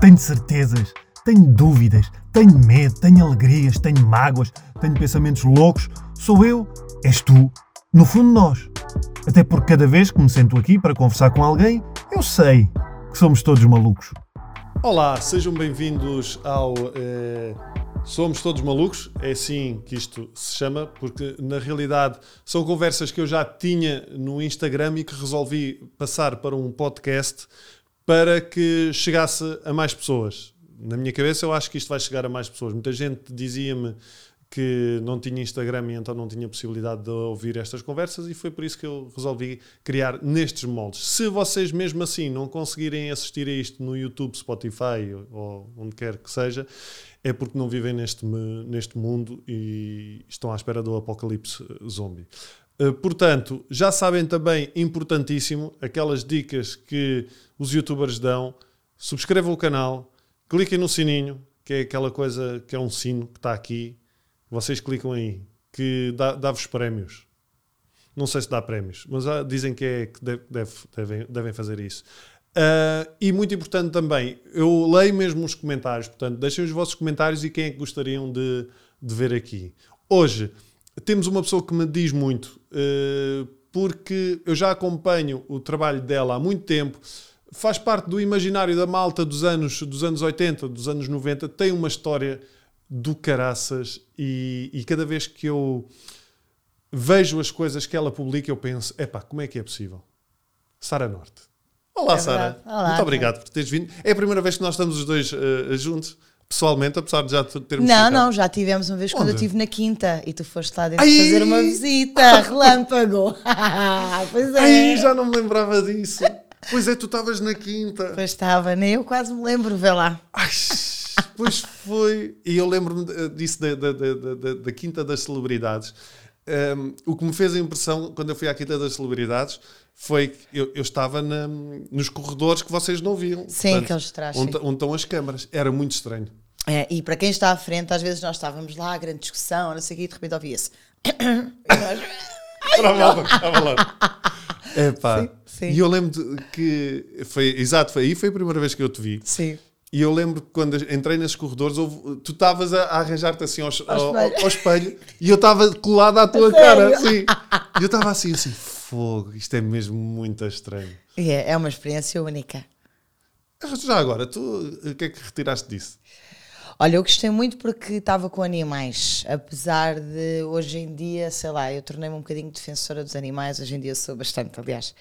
Tenho certezas, tenho dúvidas, tenho medo, tenho alegrias, tenho mágoas, tenho pensamentos loucos. Sou eu, és tu, no fundo nós. Até porque cada vez que me sento aqui para conversar com alguém, eu sei que somos todos malucos. Olá, sejam bem-vindos ao eh, Somos Todos Malucos. É assim que isto se chama, porque na realidade são conversas que eu já tinha no Instagram e que resolvi passar para um podcast para que chegasse a mais pessoas. Na minha cabeça, eu acho que isto vai chegar a mais pessoas. Muita gente dizia-me que não tinha Instagram e então não tinha possibilidade de ouvir estas conversas e foi por isso que eu resolvi criar nestes moldes. Se vocês mesmo assim não conseguirem assistir a isto no YouTube, Spotify ou onde quer que seja, é porque não vivem neste, neste mundo e estão à espera do apocalipse zombie. Uh, portanto, já sabem também, importantíssimo, aquelas dicas que os youtubers dão. Subscrevam o canal, cliquem no sininho, que é aquela coisa que é um sino que está aqui. Vocês clicam aí, que dá-vos dá prémios. Não sei se dá prémios, mas ah, dizem que, é, que deve, deve, devem, devem fazer isso. Uh, e muito importante também, eu leio mesmo os comentários, portanto, deixem os vossos comentários e quem é que gostariam de, de ver aqui. Hoje temos uma pessoa que me diz muito, uh, porque eu já acompanho o trabalho dela há muito tempo, faz parte do imaginário da malta dos anos, dos anos 80, dos anos 90, tem uma história do caraças e, e cada vez que eu vejo as coisas que ela publica, eu penso: epá, como é que é possível? Sara Norte. Olá, é Sara. Muito obrigado por teres vindo. É a primeira vez que nós estamos os dois uh, juntos, pessoalmente, apesar de já termos. Não, ficado. não, já tivemos uma vez Onde? quando eu estive na Quinta e tu foste lá dentro Ai! fazer uma visita, relâmpago. pois é. Ai, já não me lembrava disso. Pois é, tu estavas na Quinta. Pois estava, nem eu quase me lembro, vê lá. Ai, pois foi. E eu lembro-me disso da, da, da, da, Quinta das Celebridades. Um, o que me fez a impressão quando eu fui à Quinta das Celebridades foi que eu, eu estava na, nos corredores que vocês não viam. Sim, Portanto, aqueles trás. Onde, onde estão as câmaras. Era muito estranho. É, e para quem está à frente, às vezes nós estávamos lá, grande discussão, não sei o quê, e de repente ouvia-se. Estava lá. É pá. Sim, sim. E eu lembro que foi, exato, foi aí foi a primeira vez que eu te vi. Sim. E eu lembro que quando entrei nesses corredores, houve, tu estavas a, a arranjar-te assim ao, ao, ao, espelho. ao, espelho e eu estava colado à tua cara. Sim. E eu estava assim, assim, fogo, isto é mesmo muito estranho. É, é uma experiência única. Já agora, tu o que é que retiraste disso? Olha, eu gostei muito porque estava com animais, apesar de hoje em dia, sei lá, eu tornei-me um bocadinho defensora dos animais, hoje em dia sou bastante, aliás,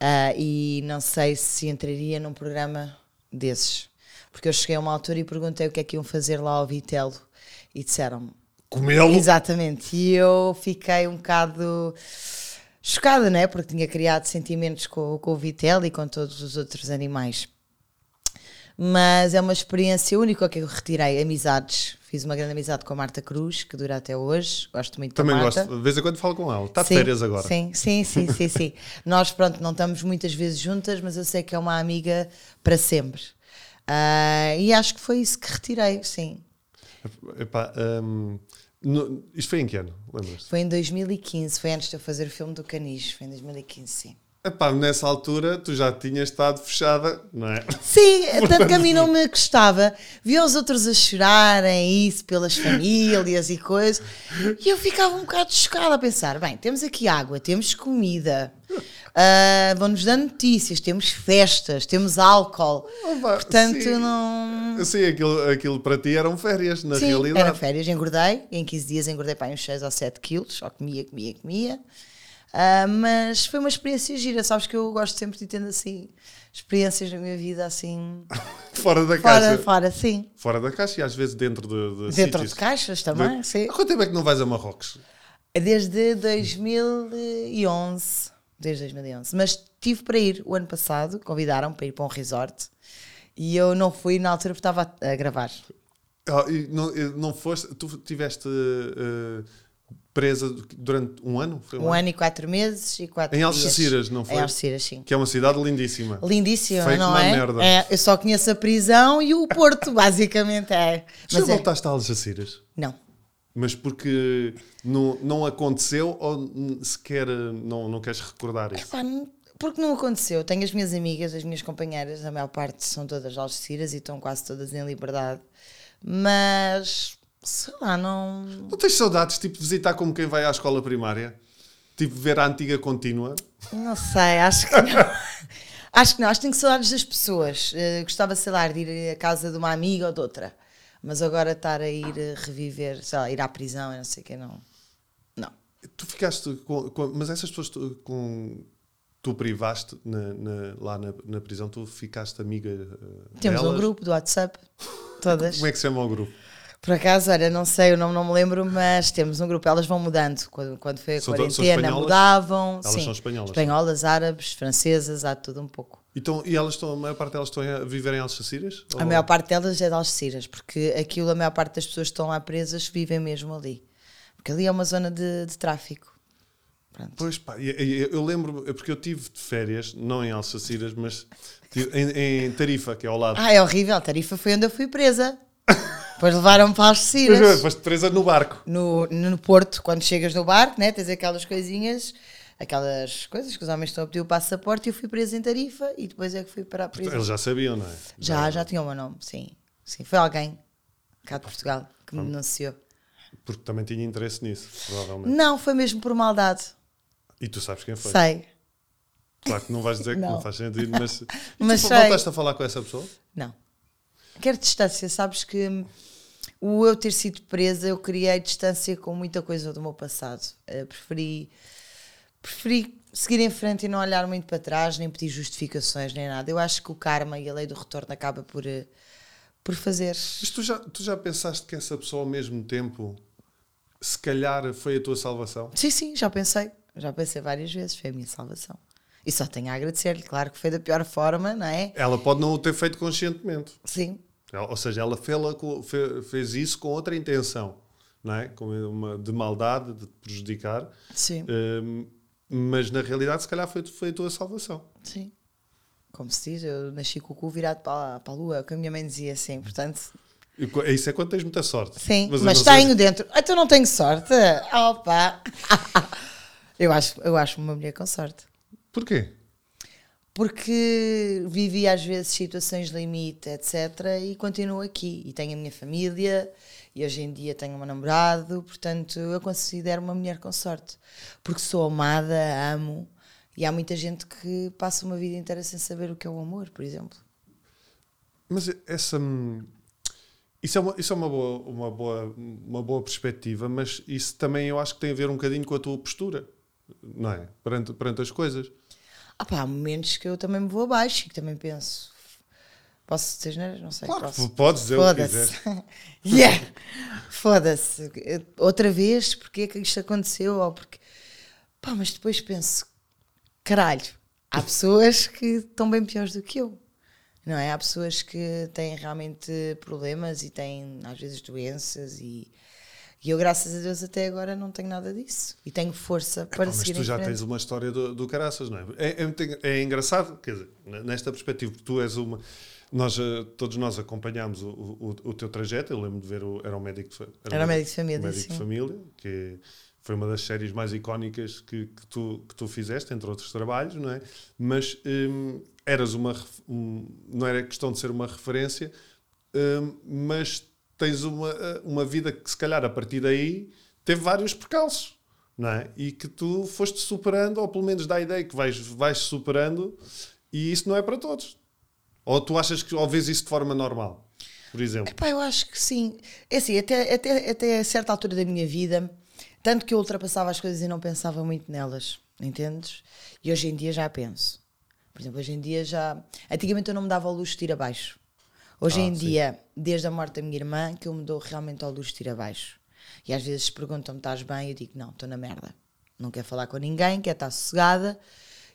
uh, e não sei se entraria num programa desses, porque eu cheguei a uma altura e perguntei o que é que iam fazer lá ao Vitelo e disseram comê-lo. Exatamente, e eu fiquei um bocado chocada, né? Porque tinha criado sentimentos com, com o Vitelo e com todos os outros animais mas é uma experiência única que eu retirei. Amizades. Fiz uma grande amizade com a Marta Cruz, que dura até hoje. Gosto muito Também da Marta. gosto. De vez em quando falo com ela. Está de férias agora. Sim, sim, sim, sim, sim. Nós, pronto, não estamos muitas vezes juntas, mas eu sei que é uma amiga para sempre. Uh, e acho que foi isso que retirei, sim. Epá, um, no, isto foi em que ano? Lembras-te? Foi em 2015, foi antes de eu fazer o filme do Canis, foi em 2015, sim. Epá, nessa altura tu já tinhas estado fechada, não é? Sim, tanto que a mim não me gostava. Via os outros a chorarem isso pelas famílias e coisas. E eu ficava um bocado chocada a pensar: bem, temos aqui água, temos comida, uh, vão-nos dando notícias, temos festas, temos álcool. Oh, Portanto, sim. não. Sim, aquilo, aquilo para ti eram férias, na sim, realidade. Eram férias, engordei. Em 15 dias engordei para uns 6 ou 7 quilos, só comia, comia, comia. Uh, mas foi uma experiência gira, sabes que eu gosto sempre de ter assim experiências na minha vida assim fora da fora, caixa. Fora, sim. Fora da caixa e às vezes dentro de, de Dentro sítios. de caixas também, de... sim. Há quanto tempo é que não vais a Marrocos? Desde 2011. Desde 2011. Mas tive para ir o ano passado, convidaram para ir para um resort e eu não fui na altura porque estava a, gravar. E não, não foste, tu tiveste uh, presa durante um ano? um, um ano? e quatro meses e quatro Em Algeciras, não foi? Em Algeciras, sim. Que é uma cidade lindíssima. Lindíssima, Feito não é? Merda. é? Eu só conheço a prisão e o Porto, basicamente é. Já Mas é- voltaste a Algeciras? Não. Mas porque não, não aconteceu ou sequer não, não queres recordar isso? Porque não aconteceu. Tenho as minhas amigas, as minhas companheiras, a maior parte são todas algeciras e estão quase todas em liberdade. Mas, sei lá, não. Não tens saudades, tipo, de visitar como quem vai à escola primária? Tipo, ver a antiga contínua? Não sei, acho que não. acho que não, acho que tenho saudades das pessoas. Uh, gostava, sei lá, de ir à casa de uma amiga ou de outra. Mas agora estar a ir a reviver, sei lá, ir à prisão e não sei o que, não. Não. Tu ficaste com, com- Mas essas pessoas tu, com. Tu privaste na- na- lá na, na prisão, tu ficaste amiga. eh, Temos um delas? grupo do WhatsApp, todas. Como é que se chama o grupo? Por acaso, olha, não sei, o nome não me lembro, mas temos um grupo. Elas vão mudando. Quando, quando foi a São quarentena, mudavam. Elas sim. são espanholas. Espanholas, árabes, francesas, há tudo um pouco. Então, e elas estão, a maior parte delas estão a viver em Algeciras? A maior parte delas é de Algeciras, porque aquilo, a maior parte das pessoas que estão lá presas vivem mesmo ali. Porque ali é uma zona de, de tráfico. Pronto. Pois pá, eu lembro, é porque eu tive de férias, não em Algeciras, mas em, em Tarifa, que é ao lado. Ah, é horrível. Tarifa foi onde eu fui presa. Depois levaram-me para Pois é, Algeciras. foste presa no barco. No, no Porto, quando chegas no barco, né, tens aquelas coisinhas, aquelas coisas que os homens estão a pedir o passaporte e eu fui presa em Tarifa e depois é que fui para a prisão. Eles já sabiam, não é? Já, já tinha o meu nome, sim. Sim, foi alguém cá de Portugal que me denunciou. Porque também tinha interesse nisso, provavelmente. Não, foi mesmo por maldade. E tu sabes quem foi. Sei. Claro que não vais dizer que não, Não. faz sentido, mas. Mas tu sei. voltaste a falar com essa pessoa? Não. Quero distância, sabes que o eu ter sido presa, eu criei distância com muita coisa do meu passado. Eh, preferi, preferi seguir em frente e não olhar muito para trás, nem pedir justificações, nem nada. Eu acho que o karma e a lei do retorno acaba por, eh, por fazer. Mas tu já, tu já pensaste que essa pessoa ao mesmo tempo, se calhar, foi a tua salvação? Sim, sim, já pensei. Já pensei várias vezes, foi a minha salvação. E só tenho a agradecer-lhe, claro que foi da pior forma, não é? Ela pode não o ter feito conscientemente. Sim, Ou seja, ela fez isso com outra intenção, não é? Com uma, de maldade, de prejudicar. sim, Hum, mas na realidade, se calhar, foi, foi a tua salvação. sim. Como se diz, eu nasci com o cu virado para, a- para a lua, é que a minha mãe dizia assim, portanto, co- Isso é quando tens muita sorte. sim. eu Mas, não sei- tenho dentro. Ah, tu não tenho sorte? Opa! eu, acho, eu acho uma mulher com sorte. Porquê? Porque vivi às vezes situações limite, etc. E continuo aqui. E tenho a minha família, e hoje em dia tenho um namorado, portanto eu considero uma mulher com sorte. Porque sou amada, amo, e há muita gente que passa uma vida inteira sem saber o que é o amor, por exemplo. Mas essa. hum, Isso é, uma, isso é uma, boa, uma, boa, uma boa perspectiva, mas isso também eu acho que tem a ver um bocadinho com a tua postura, não é? Perante, perante as coisas. Ah pá, há momentos que eu também me vou abaixo e que também penso. Posso dizer, não sei. Claro, posso. podes dizer Foda-se. yeah! Foda-se. Outra vez, porque é que isto aconteceu? Ou porque. Pá, mas depois penso, caralho, há pessoas que estão bem piores do que eu. Não é? Há pessoas que têm realmente problemas e têm, às vezes, doenças e. E eu, graças a Deus, até agora não tenho nada disso. E tenho força para Pá, mas seguir tu em já frente. tens uma história do, do caraças, não é? É, é, é engraçado, quer dizer, nesta perspectiva, porque tu és uma. Nós, eh, todos nós acompanhámos o, o, o teu trajeto. Eu lembro de ver, o, era um médico de, fa- Era um médico de família, médico de família, que foi uma das séries mais icónicas que, que, tu, que tu fizeste, entre outros trabalhos, não é? Mas hum, eras uma. ref- um- não era questão de ser uma referência, hum, mas tens uma, eh, uma vida que, se calhar, a partir daí, teve vários percalços. Não é? E que tu foste superando, ou pelo menos dá a ideia que vais, vais superando, e isso não é para todos. Ou tu achas que ou vês isso de forma normal, por exemplo? Epá, eu acho que sim. É assim, até, até, até certa altura da minha vida, tanto que eu ultrapassava as coisas e não pensava muito nelas, entendes? E hoje em dia já penso. Por exemplo, hoje em dia já. Antigamente eu não me dava luxo de ir abaixo. Hoje Ah, em sim. dia, desde a morte da minha irmã, que eu me dou realmente ao luxo de ir abaixo. E às vezes perguntam-me: estás bem? Eu digo: não, estou na merda. Não quero falar com ninguém, quero estar sossegada.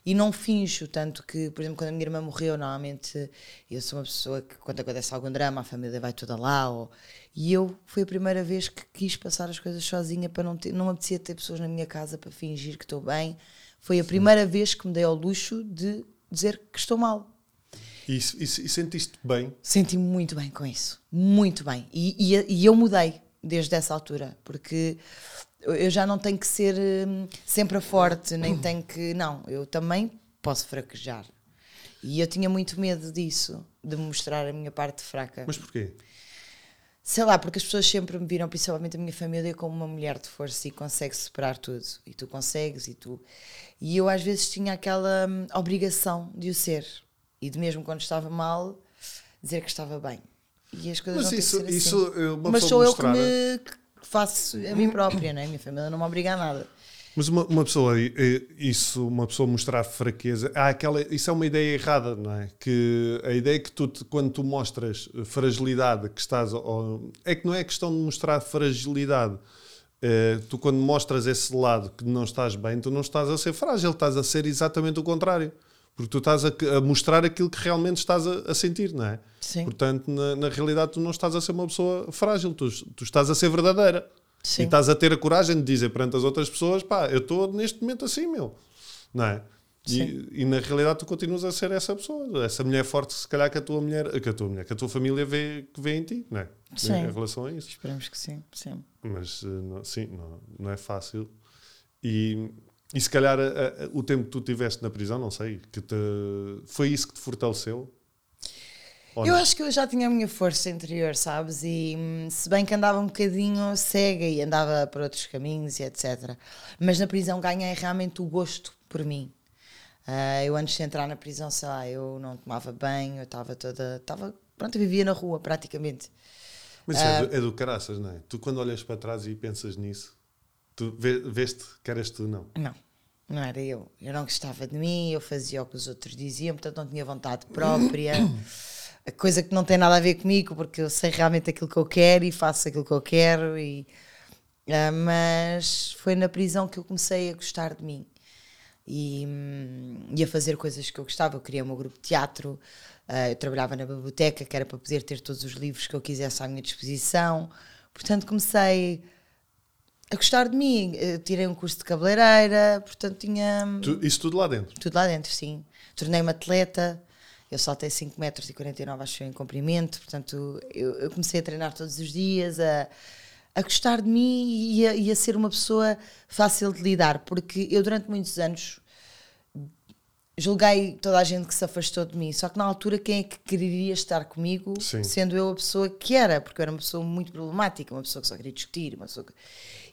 E não finjo, tanto que, por exemplo, quando a minha irmã morreu, normalmente eu sou uma pessoa que, quando acontece algum drama, a família vai toda lá. Ou... E eu, foi a primeira vez que quis passar as coisas sozinha, para não ter, não apetecia ter pessoas na minha casa para fingir que estou bem. Foi a primeira vez que me dei ao luxo de dizer que estou mal. E, e, e sentiste bem? Senti-me muito bem com isso, muito bem. E, e, e eu mudei desde essa altura, porque eu já não tenho que ser hum, sempre a forte, nem tenho que. Não, eu também posso fraquejar. E eu tinha muito medo disso, de mostrar a minha parte fraca. Mas porquê? Sei lá, porque as pessoas sempre me viram, principalmente a minha família, como uma mulher de força e consegue superar tudo. E tu consegues, e tu. E eu às vezes tinha aquela hum, obrigação de o ser. E de mesmo quando estava mal, dizer que estava bem. E as coisas Mas não isso, isso assim. é uma Mas sou eu que me que faço a mim própria, não é? A minha família não me obriga a nada. Mas uma, uma pessoa, isso, uma pessoa mostrar fraqueza, há aquela, isso é uma ideia errada, não é? Que a ideia é que tu, quando tu mostras fragilidade, que estás. ao- é que não é questão de mostrar fragilidade. Eh, tu, quando mostras esse lado que não estás bem, tu não estás a ser frágil, estás a ser exatamente o contrário. Porque tu estás a, a mostrar aquilo que realmente estás a, a sentir, não é? Sim. Portanto, na, na realidade, tu não estás a ser uma pessoa frágil, tu, tu estás a ser verdadeira. Sim. E estás a ter a coragem de dizer perante as outras pessoas: pá, eu estou neste momento assim, meu. Não é? Sim. E, e na realidade tu continuas a ser essa pessoa, essa mulher forte, se calhar que a tua mulher, que a tua mulher, que a tua família vê, que vê em ti, não é? Sim. Em relação a isso. Esperamos que sim, sim. Mas eh, não- sim, não, não é fácil. E, e se calhar a- a- o tempo que tu tiveste na prisão, não sei, que te, foi isso que te fortaleceu? Ou Eu não? acho que eu já tinha a minha força interior, sabes? E hum, se bem que andava um bocadinho cega e andava por outros caminhos e etc. Mas na prisão ganhei realmente o gosto por mim. Ah, eu antes de entrar na prisão, sei lá, eu não tomava banho, eu estava toda. Estava, pronto, eu vivia na rua praticamente. Mas isso é, do, é do caraças, não é? Tu quando olhas para trás e pensas nisso, tu vês-te que eras tu, não. Não, não era eu. Eu não gostava de mim, eu fazia o que os outros diziam, portanto não tinha vontade própria. Coisa que não tem nada a ver comigo, porque eu sei realmente aquilo que eu quero e faço aquilo que eu quero. E, ah, mas foi na prisão que eu comecei a gostar de mim e, hum, e a fazer coisas que eu gostava. Eu criei o meu grupo de teatro, ah, eu trabalhava na biblioteca, que era para poder ter todos os livros que eu quisesse à minha disposição. Portanto, comecei a gostar de mim. Eu tirei um curso de cabeleireira, portanto, tinha hum, Tu- isso tudo lá dentro. tudo lá dentro, sim. Tornei-me atleta, eu saltei 5 metros e 49, acho eu, em comprimento, portanto, eu, eu comecei a treinar todos os dias, a, a gostar de mim e a, e a ser uma pessoa fácil de lidar, porque eu, durante muitos anos, julguei toda a gente que se afastou de mim, só que na altura, quem é que quereria estar comigo, Sim. sendo eu a pessoa que era, porque eu era uma pessoa muito problemática, uma pessoa que só queria discutir, uma pessoa que...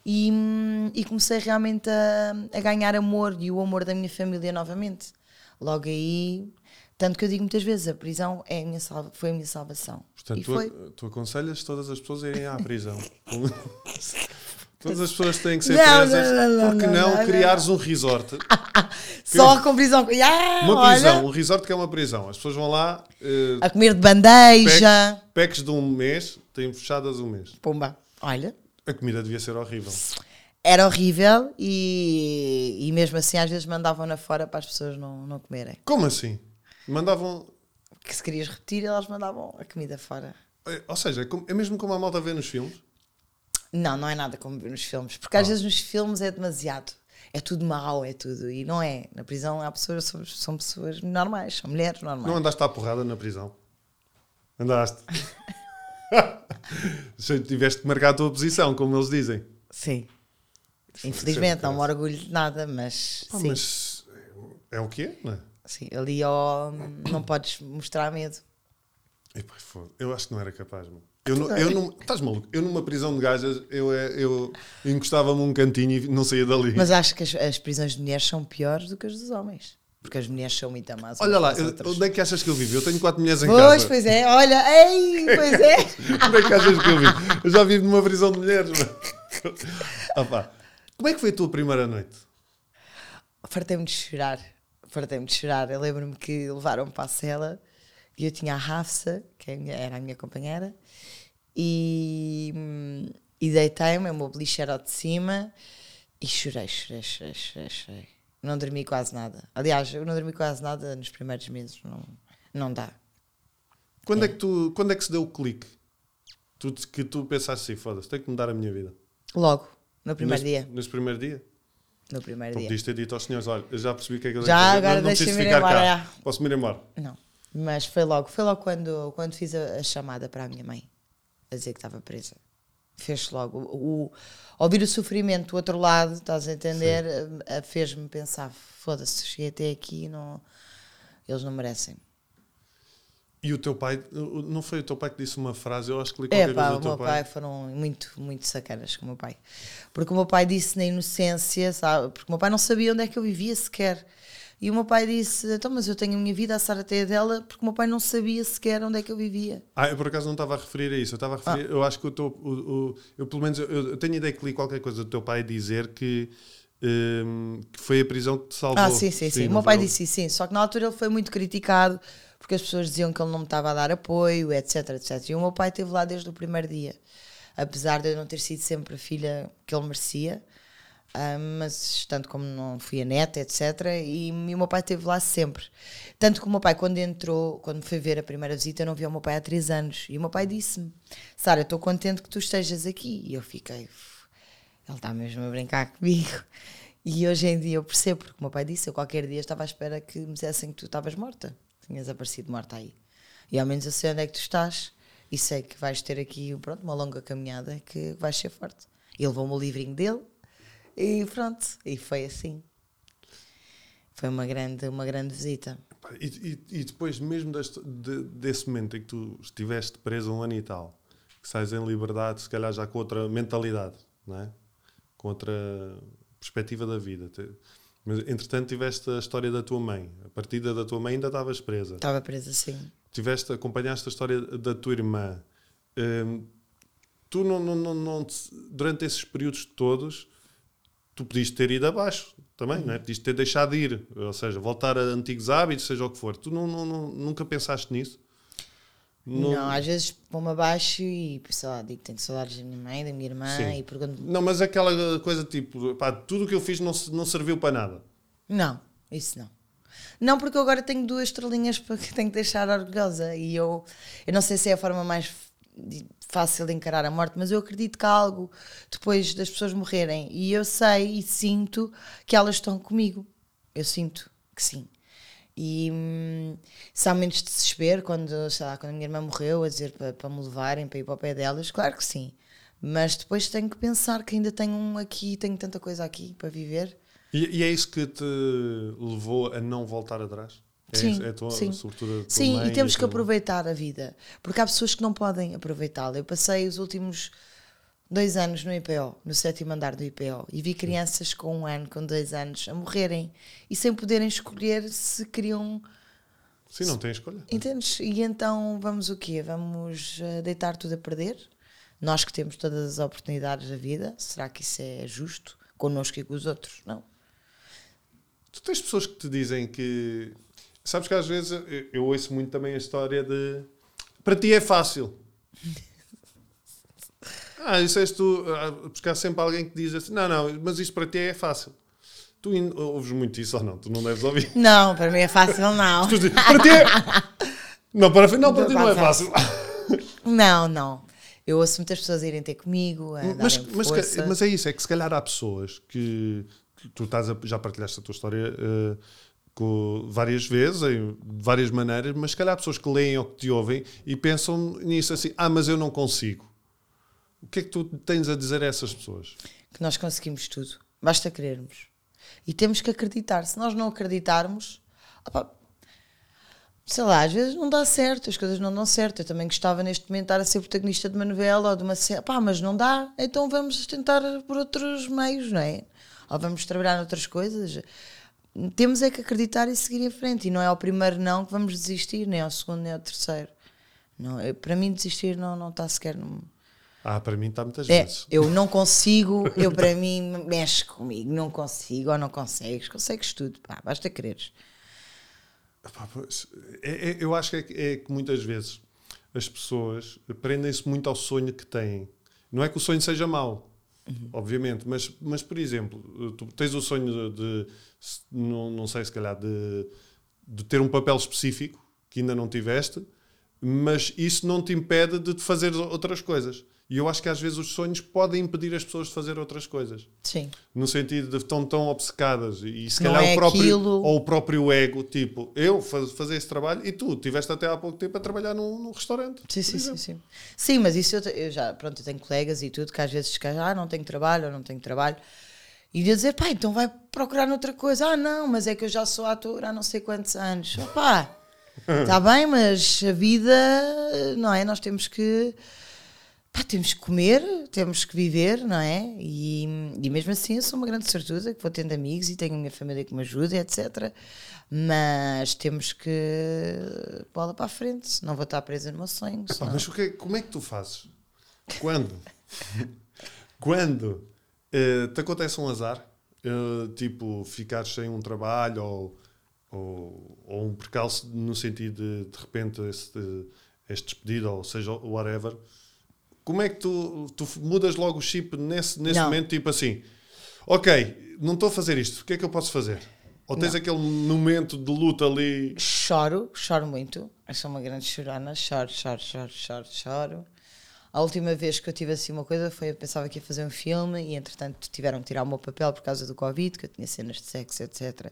E, hum, e comecei realmente a, a ganhar amor e o amor da minha família novamente. Logo aí, tanto que eu digo muitas vezes, a prisão é a minha salva, foi a minha salvação. Portanto, e tu, foi. tu aconselhas todas as pessoas a irem à prisão. todas as pessoas têm que ser Não, presas. não, não, não, porque não, não, criares um resort? Só com prisão. Ah, Uma olha, prisão, um resort que é uma prisão. As pessoas vão lá, eh, A comer de bandeja. packs, packs de um mês, têm fechadas um mês. Pumba. Olha. A comida devia ser horrível. Era horrível e, e mesmo assim às vezes mandavam-na fora para as pessoas não, não comerem. Como assim? Mandavam. Que se querias repetir, elas mandavam a comida fora. eh, Ou seja, é como- é mesmo como a malta vê nos filmes. Não, não é nada como ver nos filmes. Porque às vezes nos filmes é demasiado. É tudo mau, é tudo. E não é. Na prisão há pessoas, são, são pessoas normais, são mulheres normais. Não andaste à porrada na prisão? Andaste. Se tiveste que marcar a tua posição, como eles dizem. Sim. É Infelizmente, não me orgulho de nada, mas Pá, sim. mas é o que é, não é? sim. Ali ó, não podes mostrar medo. Epá. Eu acho que não era capaz, mano. Eu, não, eu não, estás maluco? Eu numa prisão de gajas, eu, é- eu encostava-me um cantinho e não saía dali. Mas acho que as, as prisões de mulheres são piores do que as dos homens. Porque as mulheres são muito más. Olha lá, onde é que achas que eu vivo? Eu tenho quatro mulheres em Pois, casa. pois é, olha, ei, pois é. Onde é que achas que eu vivo? Eu já vivo numa prisão de mulheres. Ah, pá. Como é que foi a tua primeira noite? Fartei-me de chorar. Fartei-me de chorar. Eu lembro-me que levaram-me para a cela e eu tinha a Rafsa, que é era a minha companheira, e, hum, e deitei-me, o meu beliche era de cima e chorei, chorei, chorei, chorei, chorei. Não dormi quase nada. Aliás, eu não dormi quase nada nos primeiros meses. Não, não dá. Quando é. que tu, quando é que se deu o clique? Tu, que tu pensaste assim, foda-se, tenho que mudar a minha vida. Logo, no primeiro nesse, dia. Nesse primeiro dia? No primeiro Não dia. podias ter dito aos senhores, olha, eu já percebi que é que eu Já, agora deixa-me ir embora, cá. já. Posso-me ir embora? Não, mas foi logo, foi logo quando, quando fiz a, a chamada para a minha mãe a dizer que estava presa. Fez logo. O, o- ouvir o sofrimento do outro lado, estás a entender? Fez-me pensar: foda-se, cheguei até aqui, não, eles não merecem. E o teu pai, não foi o teu pai que disse uma frase, eu acho que li É qualquer pá, coisa o do teu meu pai. pai foram muito, muito sacanas com o meu pai. Porque o meu pai disse na inocência, sabe? Porque o meu pai não sabia onde é que eu vivia sequer. E o meu pai disse: então, mas eu tenho a minha vida, a Sara tem a dela, porque o meu pai não sabia sequer onde é que eu vivia. Ah, eu por acaso não estava a referir a isso. Eu estava a referir, Ah. eu acho que o teu, o, o- eu pelo menos, eu, eu tenho a ideia que li qualquer coisa do teu pai dizer que, hum, que foi a prisão que te salvou. Ah, sim, sim, sim. O não meu pai disse sim. Só que na altura ele foi muito criticado porque as pessoas diziam que ele não me estava a dar apoio, etc, etc. E o meu pai esteve lá desde o primeiro dia. Apesar de eu não ter sido sempre a filha que ele merecia, ah, mas tanto como não fui a neta, etc. E, e o meu pai esteve lá sempre. Tanto que o meu pai, quando entrou, quando foi ver a primeira visita, eu não vi o meu pai há três anos. E o meu pai disse-me: Sara, estou contente que tu estejas aqui. E eu fiquei, ele está mesmo a brincar comigo. E hoje em dia eu percebo, porque o meu pai disse: eu qualquer dia estava à espera que me dissessem que tu estavas morta, tinhas aparecido morta aí. E ao menos eu sei onde é que tu estás e sei que vais ter aqui pronto, uma longa caminhada que vais ser forte. Ele levou-me o livrinho dele e pronto, e foi assim. Foi uma grande, uma grande visita. E, e- e depois, mesmo deste- de- desse momento em que tu estiveste preso um ano e tal, que sais em liberdade, se calhar já com outra mentalidade, não é? com outra perspectiva da vida. Mas, entretanto, tiveste a história da tua mãe. A partida da tua mãe ainda estavas presa. Estava presa assim. tiveste, acompanhaste a história da tua irmã. Hum, tu não, não, não, não te- durante esses períodos todos, tu podias ter ido abaixo também, não é? Podias ter deixado de ir, ou seja, voltar a antigos hábitos, seja o que for. Tu não, não- não- nunca pensaste nisso? Não, às vezes pôr-me abaixo e, lá, digo que tenho saudades da minha mãe, da minha irmã Sim. e pergunto Não, mas aquela coisa tipo, pá, tudo o que eu fiz não, não serviu para nada. Não, isso não. Não, porque eu agora tenho duas estrelinhas para que tenho que deixar orgulhosa. E eu, eu não sei se é a forma mais fácil de encarar a morte, mas eu acredito que há algo depois das pessoas morrerem. E eu sei e sinto que elas estão comigo. Eu sinto que sim. E hum, se há momentos de desespero, quando, sei lá, quando a minha irmã morreu, a dizer para, para me levarem, para ir para o pé delas, claro que sim. Mas depois tenho que pensar que ainda tenho um aqui, tenho tanta coisa aqui para viver. E, e é isso que te levou a não voltar atrás? É, Sim, é tua, sim. sobretudo Sim, e temos a que aproveitar a vida. Porque há pessoas que não podem aproveitá-la. Eu passei os últimos dois anos no IPO, no sétimo andar do IPO, e vi crianças com um ano, com dois anos, a morrerem e sem poderem escolher se queriam. Sim, não tem escolha. Entendes? E então vamos o quê? Vamos eh, deitar tudo a perder? Nós que temos todas as oportunidades da vida, será que isso é justo connosco e com os outros? Não. Tu tens pessoas que te dizem que. Sabes que às vezes eu, eu ouço muito também a história de. Para ti é fácil. Ah, isso és tu. ah, Porque há sempre alguém que diz assim: não, não, mas isso para ti é fácil. Tu ouves muito isso ou não? Tu não deves ouvir. Não, para mim é fácil, não. Dizes, para ti é. Não, para, não, para ti não é fácil. Não, não. Eu ouço muitas pessoas irem ter comigo, a Mas, mas, mas é isso, é que se calhar há pessoas que que tu estás a- já partilhaste a tua história eh, com, várias vezes, em várias maneiras, mas se calhar pessoas que leem ou que te ouvem e pensam nisso assim: ah, mas eu não consigo. O que é que tu tens a dizer a essas pessoas? que nós conseguimos tudo. Basta querermos. E temos que acreditar. Se nós não acreditarmos, opá, sei lá, às vezes não dá certo, as coisas não dão certo. Eu também gostava neste momento de estar a ser protagonista de uma novela ou de uma série. Pá, mas não dá, então vamos tentar por outros meios, não é? Ou vamos trabalhar noutras coisas. Temos é que acreditar e seguir em frente. E não é ao primeiro não que vamos desistir, nem ao segundo, nem ao terceiro. Não, eu- para mim, desistir não, não está sequer. No, Ah, para mim está muitas é, vezes. eu não consigo, eu para mim mexe comigo, não consigo ou não consegues, consegues tudo, pá, basta quereres. É- é- eu acho que é, que- é que muitas vezes as pessoas prendem-se muito ao sonho que têm. Não é que o sonho seja mau, obviamente, mas, mas por exemplo, tu tens o sonho de, de- não, não sei se calhar, de, de ter um papel específico que ainda não tiveste, mas isso não te impede de fazer outras coisas. E eu acho que às vezes os sonhos podem impedir as pessoas de fazer outras coisas. Sim. No sentido de estão tão obcecadas. E se Não calhar é o próprio, aquilo- ou o próprio ego, tipo, eu faz, fazer esse trabalho e tu tiveste até há pouco tempo a trabalhar num, num restaurante. Sim, sim, sim, sim. Sim, mas isso eu, eu já, pronto, eu tenho colegas e tudo que às vezes que ah, não tenho trabalho, ou não tenho trabalho. E de dizer, pá, então vai procurar noutra coisa. Ah, não, mas é que eu já sou ator há não sei quantos anos. Pá, está bem, mas a vida, não é? Nós temos que. Pá, temos que comer, temos que viver, não é? E, e mesmo assim eu sou uma grande sortuda, que vou tendo amigos e tenho a minha família que me ajuda, etc. Mas temos que bola para a frente, não vou estar presa no meu sonho. Pá, senão- mas o que, é- como é que tu fazes? Quando? Quando eh, te acontece um azar, eh, tipo ficares sem um trabalho ou, ou, ou um percalço no sentido de de repente este, este despedido ou seja whatever, como é que tu, tu mudas logo o chip nesse, nesse Não. momento, tipo assim, ok, não estou a fazer isto, o que é que eu posso fazer? Ou tens Não. aquele momento de luta ali. Choro, choro muito. Eu sou uma grande chorona, choro, choro, choro, choro, choro. A última vez que eu tive assim uma coisa foi eu pensava que ia fazer um filme e entretanto tiveram que tirar o meu papel por causa do Covid, que eu tinha cenas de sexo, etc.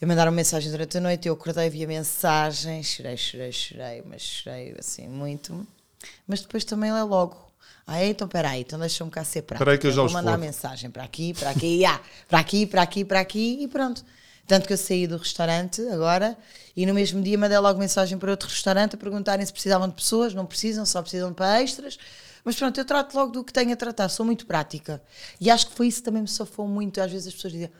Eu mandaram mensagem durante a noite, eu acordei, vi a mensagem, chorei, chorei, chorei, mas chorei assim muito. Mas depois também é logo. Ah, é? então peraí, então deixa-me cá ser prática. Espera aí que eu já Vou mandar fodo. mensagem para aqui, para aqui, ah, para aqui, para aqui, para aqui e pronto. Tanto que eu saí do restaurante agora e no mesmo dia mandei logo mensagem para outro restaurante a perguntarem se precisavam de pessoas, não precisam, só precisam para extras. Mas pronto, eu trato logo do que tenho a tratar, sou muito prática. E acho que foi isso que também me safou muito. Às vezes as pessoas dizem,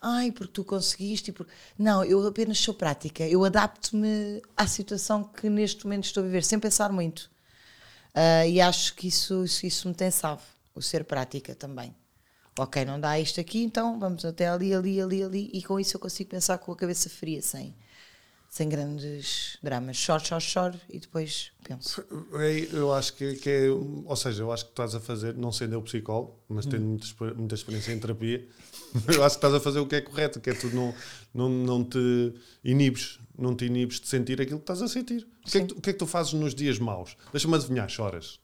ai, porque tu conseguiste. e por-" Não, eu apenas sou prática, eu adapto-me à situação que neste momento estou a viver, sem pensar muito. Ah, e acho que isso, isso, isso me tem salvo, o ser prática também. Ok, não dá isto aqui, então vamos até ali, ali, ali, ali, e com isso eu consigo pensar com a cabeça fria, sem, sem grandes dramas. Choro, choro, choro e depois penso. É, Eu acho que, que é, ou seja, eu acho que estás a fazer, não sendo eu psicólogo, mas tendo muita, muita experiência em terapia, eu acho que estás a fazer o que é correto, que é tu não, não, não te inibes, não te inibes de sentir aquilo que estás a sentir. O que, é que tu, o que é que tu fazes nos dias maus? Deixa-me adivinhar, choras.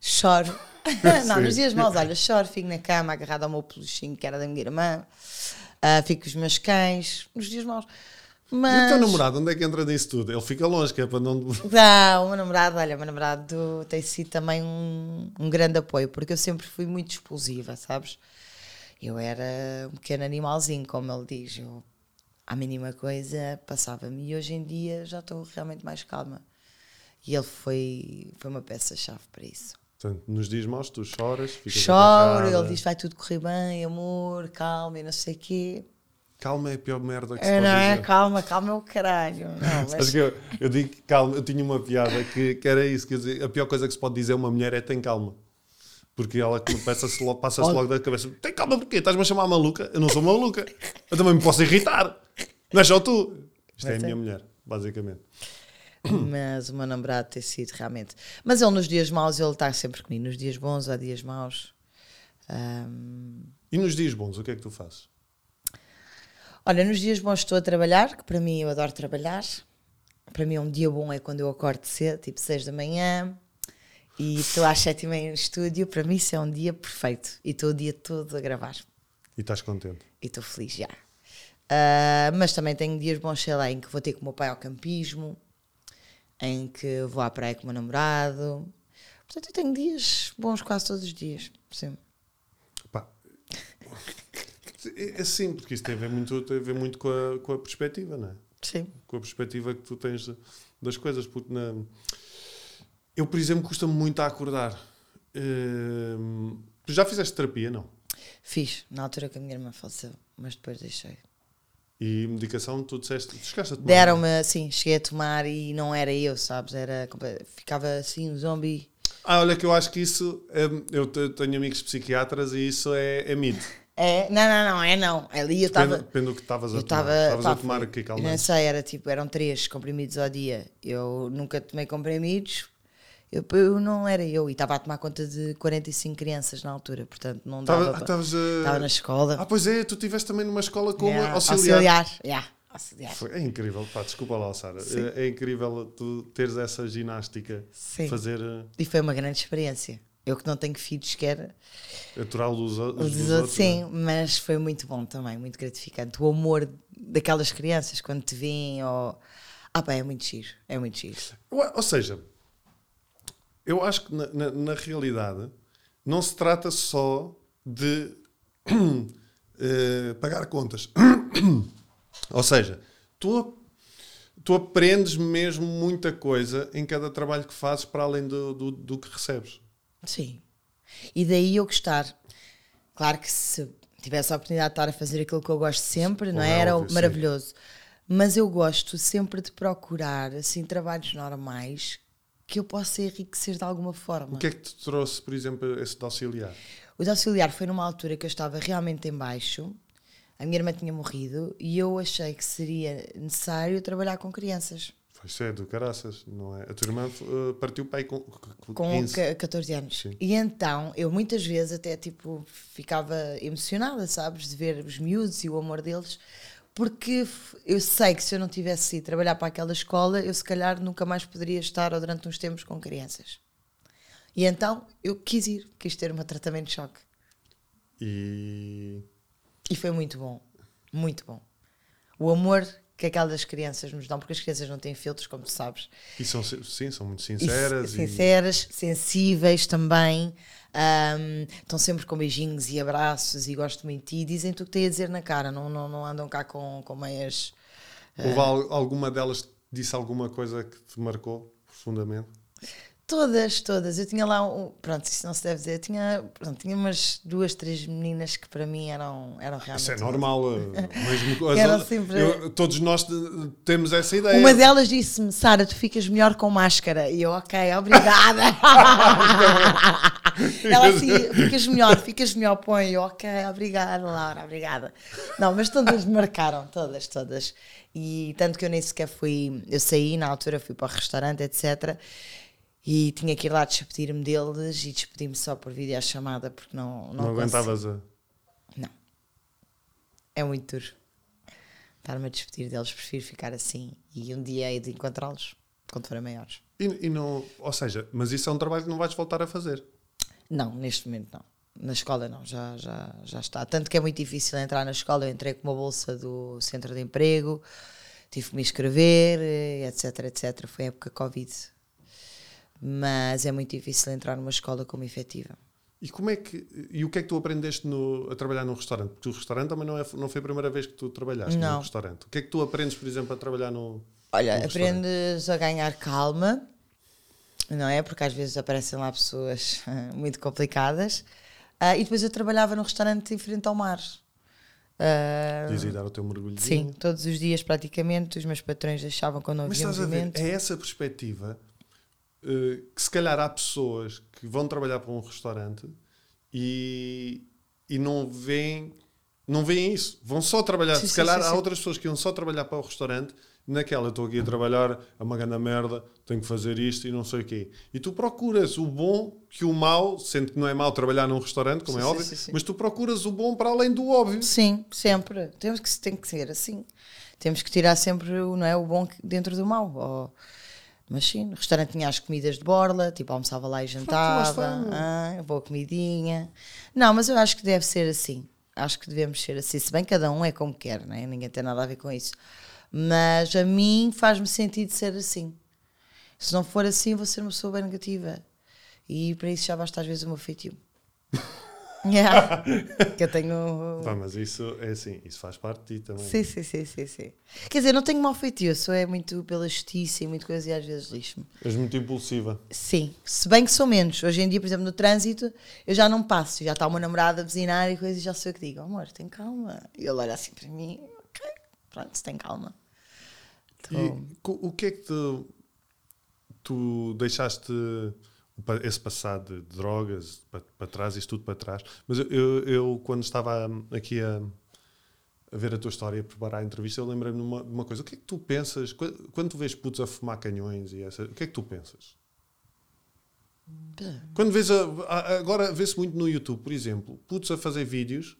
Choro. não, nos dias maus, olha, choro, fico na cama agarrado ao meu peluchinho que era da minha irmã, ah, fico com os meus cães, nos dias maus. E o Mas... teu namorado, onde é que entra nisso tudo? Ele fica longe, que é para não. Não, o meu namorado, olha, o meu namorado tem sido também um, um grande apoio, porque eu sempre fui muito explosiva, sabes? Eu era um pequeno animalzinho, como ele diz. Eu, a mínima coisa passava-me e hoje em dia já estou realmente mais calma. E ele foi, foi uma peça-chave para isso. Portanto, nos dias maus tu choras, ficas Choro, ele diz vai tudo correr bem, amor, calma e não sei o quê. Calma é a pior merda que se É, pode não é? Calma, calma é o caralho. Não, mas, que eu, eu digo calma, eu tinha uma piada que, que era isso, quer dizer, a pior coisa que se pode dizer a uma mulher é tem calma. Porque ela passa-se logo, passa logo da cabeça, tem calma porquê? Estás-me a chamar maluca? Eu não sou maluca. Eu também me posso irritar. Não é só tu. Isto é a é. minha mulher, basicamente. mas o meu namorado tem sido realmente. Mas ele nos dias maus, ele está sempre comigo. Nos dias bons, há dias maus. Ahm, E nos dias bons, o que é que tu fazes? Olha, nos dias bons estou a trabalhar, que para mim eu adoro trabalhar. Para mim um dia bom é quando eu acordo cedo, tipo 6 da manhã, e estou às 7 e meia no estúdio. Para mim isso é um dia perfeito. E estou o dia todo a gravar. E estás contente? E estou feliz já. Ah, mas também tenho dias bons, sei lá, em que vou ter com o meu pai ao campismo, em que vou à praia com o meu namorado. Portanto, eu tenho dias bons quase todos os dias. Sim. Pá. É assim, porque isso tem a ver muito, tem a ver muito com, a, com a perspectiva, não é? Sim. com a perspectiva que tu tens das coisas. Porque na... eu, por exemplo, custa-me muito a acordar. Tu já fizeste terapia, não? Fiz, na altura que a minha irmã faleceu, mas depois deixei. E medicação, tu disseste, tu chegaste a tomar. Deram-me, sim, cheguei a tomar e não era eu, sabes? Era, ficava assim, um zombie. Ah, olha, que eu acho que isso. hum, eu te- tenho amigos psiquiatras e isso é, é mito. É, não, não, não, é não. Ali eu Depende, estava. depende do que estavas a tomar. estava. Estavas a tomar que eu calmante? Não sei, era tipo, eram três comprimidos ao dia. Eu nunca tomei comprimidos. Eu, eu não era eu. E estava a tomar conta de 45 crianças na altura, portanto não dava. Estava- ah, a- Estava na escola. Ah, pois é, tu estiveste também numa escola como Yeah, auxiliar. yeah. Nossa, aliás, Foi- É incrível, pá, desculpa lá, Sara. É, é incrível tu teres essa ginástica, Sim. fazer eh, E foi uma grande experiência. Eu que não tenho filhos, quer natural dos, os outros. sim, né? mas foi muito bom também, muito gratificante. O amor daquelas crianças quando te veem, ou... ah, pá, é muito giro, é muito giro. Ou, ou seja, eu acho que na, na- na realidade não se trata só de eh, pagar contas. ou seja, tu, tu aprendes mesmo muita coisa em cada trabalho que fazes para além do, do, do que recebes. Sim. E daí eu gostar. Claro que se tivesse a oportunidade de estar a fazer aquilo que eu gosto sempre, não é? é Era óbvio, sim. maravilhoso. Mas eu gosto sempre de procurar assim trabalhos normais que eu possa enriquecer de alguma forma. O que é que te trouxe, por exemplo, esse de auxiliar? O de auxiliar foi numa altura que eu estava realmente em baixo. A minha irmã tinha morrido e eu achei que seria necessário trabalhar com crianças. Foi cedo, caraças, não é? A tua irmã eh, partiu aí com, com com 15. ca- 14 anos. Sim. E então eu muitas vezes até tipo ficava emocionada, sabes, de ver os miúdos e o amor deles, porque eu sei que se eu não tivesse ido trabalhar para aquela escola, eu se calhar nunca mais poderia estar ou durante uns tempos com crianças. E então eu quis ir, quis ter um tratamento de choque. E E foi muito bom, muito bom. O amor que aquelas crianças nos dão, porque as crianças não têm filtros, como tu sabes. E são, sim, são muito E sinceras. e- sinceras, sensíveis também. Ahm, estão sempre com beijinhos e abraços e gostam muito de ti. e Dizem o que têm a dizer na cara, não, não, não andam cá com, com meias. Houve al- alguma delas que disse alguma coisa que te marcou profundamente? Todas, todas. Eu tinha lá, um, pronto, isso não se deve dizer. Eu tinha, pronto, tinha umas duas, três meninas que para mim eram, eram realmente. Isso é normal. eh, mesmo, as- Eram sempre- eu- todos nós te- temos essa ideia. Uma delas disse-me, Sara, tu ficas melhor com máscara. E eu, ok, obrigada. Ela assim, ficas melhor, ficas melhor, põe. Ok, obrigada, Laura, obrigada. Não, mas todas me marcaram, todas, todas. E tanto que eu nem sequer fui, eu saí na altura, fui para o restaurante, etc. E tinha que ir lá despedir-me deles e despedi-me só por videochamada porque não, não, não aguentavas a. Não. É muito duro. Estar-me a despedir deles, prefiro ficar assim. E um dia hei de encontrá-los quando forem maiores. E, e não, ou seja, mas isso é um trabalho que não vais voltar a fazer. Não, neste momento não. Na escola não, já, já, já está. Tanto que é muito difícil entrar na escola. Eu entrei com uma bolsa do centro de emprego, tive que me inscrever, eh, etc, etc. Foi época Covid. Mas é muito difícil entrar numa escola como efetiva. E como é que e o que é que tu aprendeste no, a trabalhar num restaurante? Porque o restaurante também não, é, não foi a primeira vez que tu trabalhaste Não. num restaurante. O que é que tu aprendes, por exemplo, a trabalhar no Olha, num aprendes a ganhar calma, não é? Porque às vezes aparecem lá pessoas muito complicadas. Ah, e depois eu trabalhava num restaurante em frente ao mar. Diz aí dar o teu mergulho. sim, todos os dias praticamente. Os meus patrões achavam que eu não Mas havia estás a ver, movimento. é essa perspectiva eh, que se calhar há pessoas que vão trabalhar para um restaurante e, e não veem não veem isso. Vão só trabalhar. Sim, se sim, calhar sim, há outras pessoas que iam só trabalhar para o restaurante. Naquela, estou aqui a trabalhar, é uma grande merda, tenho que fazer isto e não sei o quê. E tu procuras o bom que o mau, sendo que não é mau trabalhar num restaurante, como Sim, é sim, óbvio, sim, sim. mas tu procuras o bom para além do óbvio. Sim, sempre. Temos que, tem que ser assim. Temos que tirar sempre não é, o bom dentro do mau. Ou- mas sim, no restaurante tinha as comidas de borla, tipo almoçava lá e jantava, ah, boa comidinha. Não, mas eu acho que deve ser assim. Acho que devemos ser assim. Se bem cada um é como quer, né? ninguém tem nada a ver com isso. Mas a mim faz-me sentido ser assim. Se não for assim, vou ser uma pessoa bem negativa. E para isso já basta às vezes o meu feitio. Yeah. que eu tenho Pá, mas isso é assim, isso faz parte de ti também. Sim, sim, sim, sim, sim. Quer dizer, não tenho mau sou é muito pela justiça e muito coisa e às vezes lixo-me. És muito impulsiva. Sim, se bem que sou menos. Hoje em dia, por exemplo, no trânsito, eu já não passo, já está uma namorada a buzinar e coisas, já sou eu que digo, amor, tem calma. E ele olha assim para mim, ok, pronto, tem calma. E o que é que tu, tu deixaste esse passado de drogas para, para trás, isso tudo para trás? Mas eu, eu, eu, quando estava aqui a, a ver a tua história, a preparar a entrevista, eu lembrei-me de uma, uma coisa. O que é que tu pensas quando, quando tu vês putos a fumar canhões e essa, o que é que tu pensas? Quando vês a- a- agora vê-se muito no YouTube, por exemplo, putos a fazer vídeos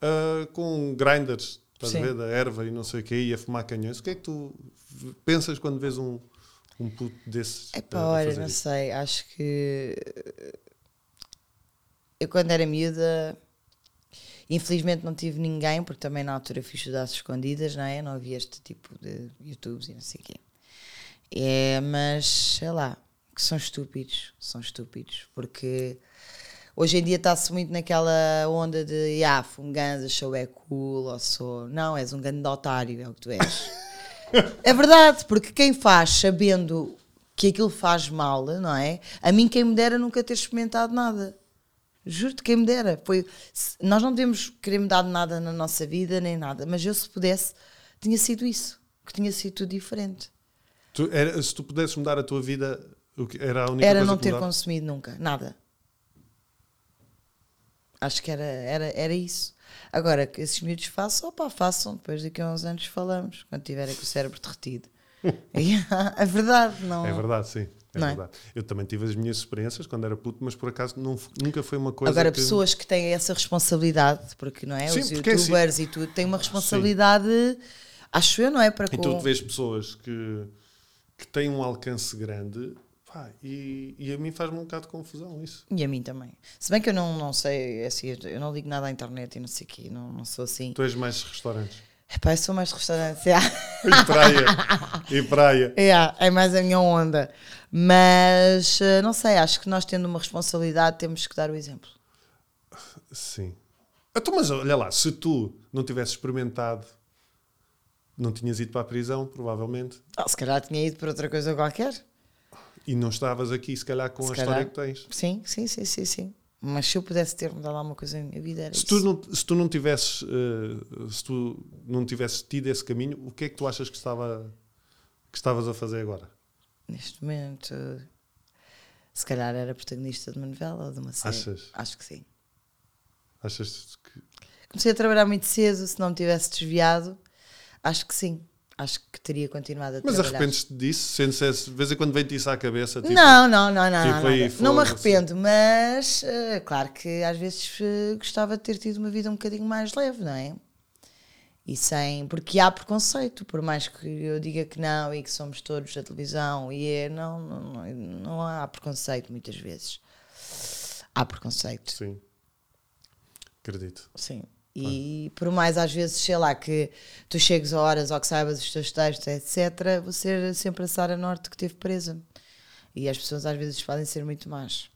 ah, com grinders estás a ver, da erva e não sei o que, e a fumar canhões. O que é que tu pensas quando vês um, um puto desses? É pá, olha, não isso? sei, acho que eu quando era miúda, infelizmente não tive ninguém, porque também na altura fiz estudadas escondidas, não é? Não havia este tipo de YouTubes e não sei o quê. É, mas sei lá, que são estúpidos, são estúpidos, porque hoje em dia está-se muito naquela onda de ah, fumo ganza, sou é cool, ou sou. Não, és um grande otário, é o que tu és. É verdade, porque quem faz sabendo que aquilo faz mal, não é? A mim quem me dera nunca ter experimentado nada. Juro-te, quem me dera. Foi, nós não devemos querer mudar nada na nossa vida, nem nada, mas eu se pudesse, tinha sido isso, que tinha sido tudo diferente. Tu- era- se tu pudesses mudar a tua vida, o que- era a única Era coisa não que ter consumido nunca, nada. Acho que era, era, era isso. Agora, que esses miúdos façam, opá, façam, depois daqui a uns anos falamos, quando tiverem com o cérebro derretido. é verdade, não É verdade, sim. É Não é? verdade. Eu também tive as minhas experiências quando era puto, mas por acaso não nunca foi uma coisa. Agora, que... pessoas que têm essa responsabilidade, porque não é? Sim, Os é assim. youtubers e tudo, têm uma responsabilidade, acho eu, não é? Para E com... tu vês pessoas que, que têm um alcance grande pá, e, e a mim faz-me um bocado de confusão isso. E a mim também. Se bem que eu não, não sei, é assim, eu não ligo nada à internet e não sei o quê, não, não sou assim. Tu és mais restaurantes. Epá, eu sou mais de restaurantes, é. E praia. e praia. É, é mais a minha onda. Mas, eh, não sei, acho que nós tendo uma responsabilidade temos que dar o exemplo. Sim. Então, mas olha lá, se tu não tivesses experimentado, não tinhas ido para a prisão, provavelmente, Ah, se calhar tinha ido para outra coisa qualquer. E não estavas aqui, se calhar, com Se a calhar. história que tens. Sim, sim, sim, sim, sim. Mas se eu pudesse ter mudado alguma coisa na minha vida, era Se isso. tu, não, se tu não tivesses eh, se tu não tivesses tido esse caminho, o que é que tu achas que, estava, que estavas a fazer agora? Neste momento, se calhar era protagonista de uma novela ou de uma série. Achas? Acho que sim. Achas que. Comecei a trabalhar muito cedo, se não me tivesse desviado, acho que sim. Acho que teria continuado a Mas trabalhar. arrependes-te disso? Sentes de vez em quando vem-te isso à cabeça? Tipo, não, não, não, não. tipo não, nada. não me arrependo, mas eh, claro que às vezes eh, gostava de ter tido uma vida um bocadinho mais leve, não é? E sem. Porque há preconceito, por mais que eu diga que não e que somos todos da televisão, e é, não, não, não, não há preconceito muitas vezes. Há preconceito. Sim. Acredito. Sim. E por mais às vezes, sei lá, que tu chegues a horas ou que saibas os teus textos, etc., vou ser sempre a Sara Norte que esteve presa. E as pessoas às vezes podem ser muito más.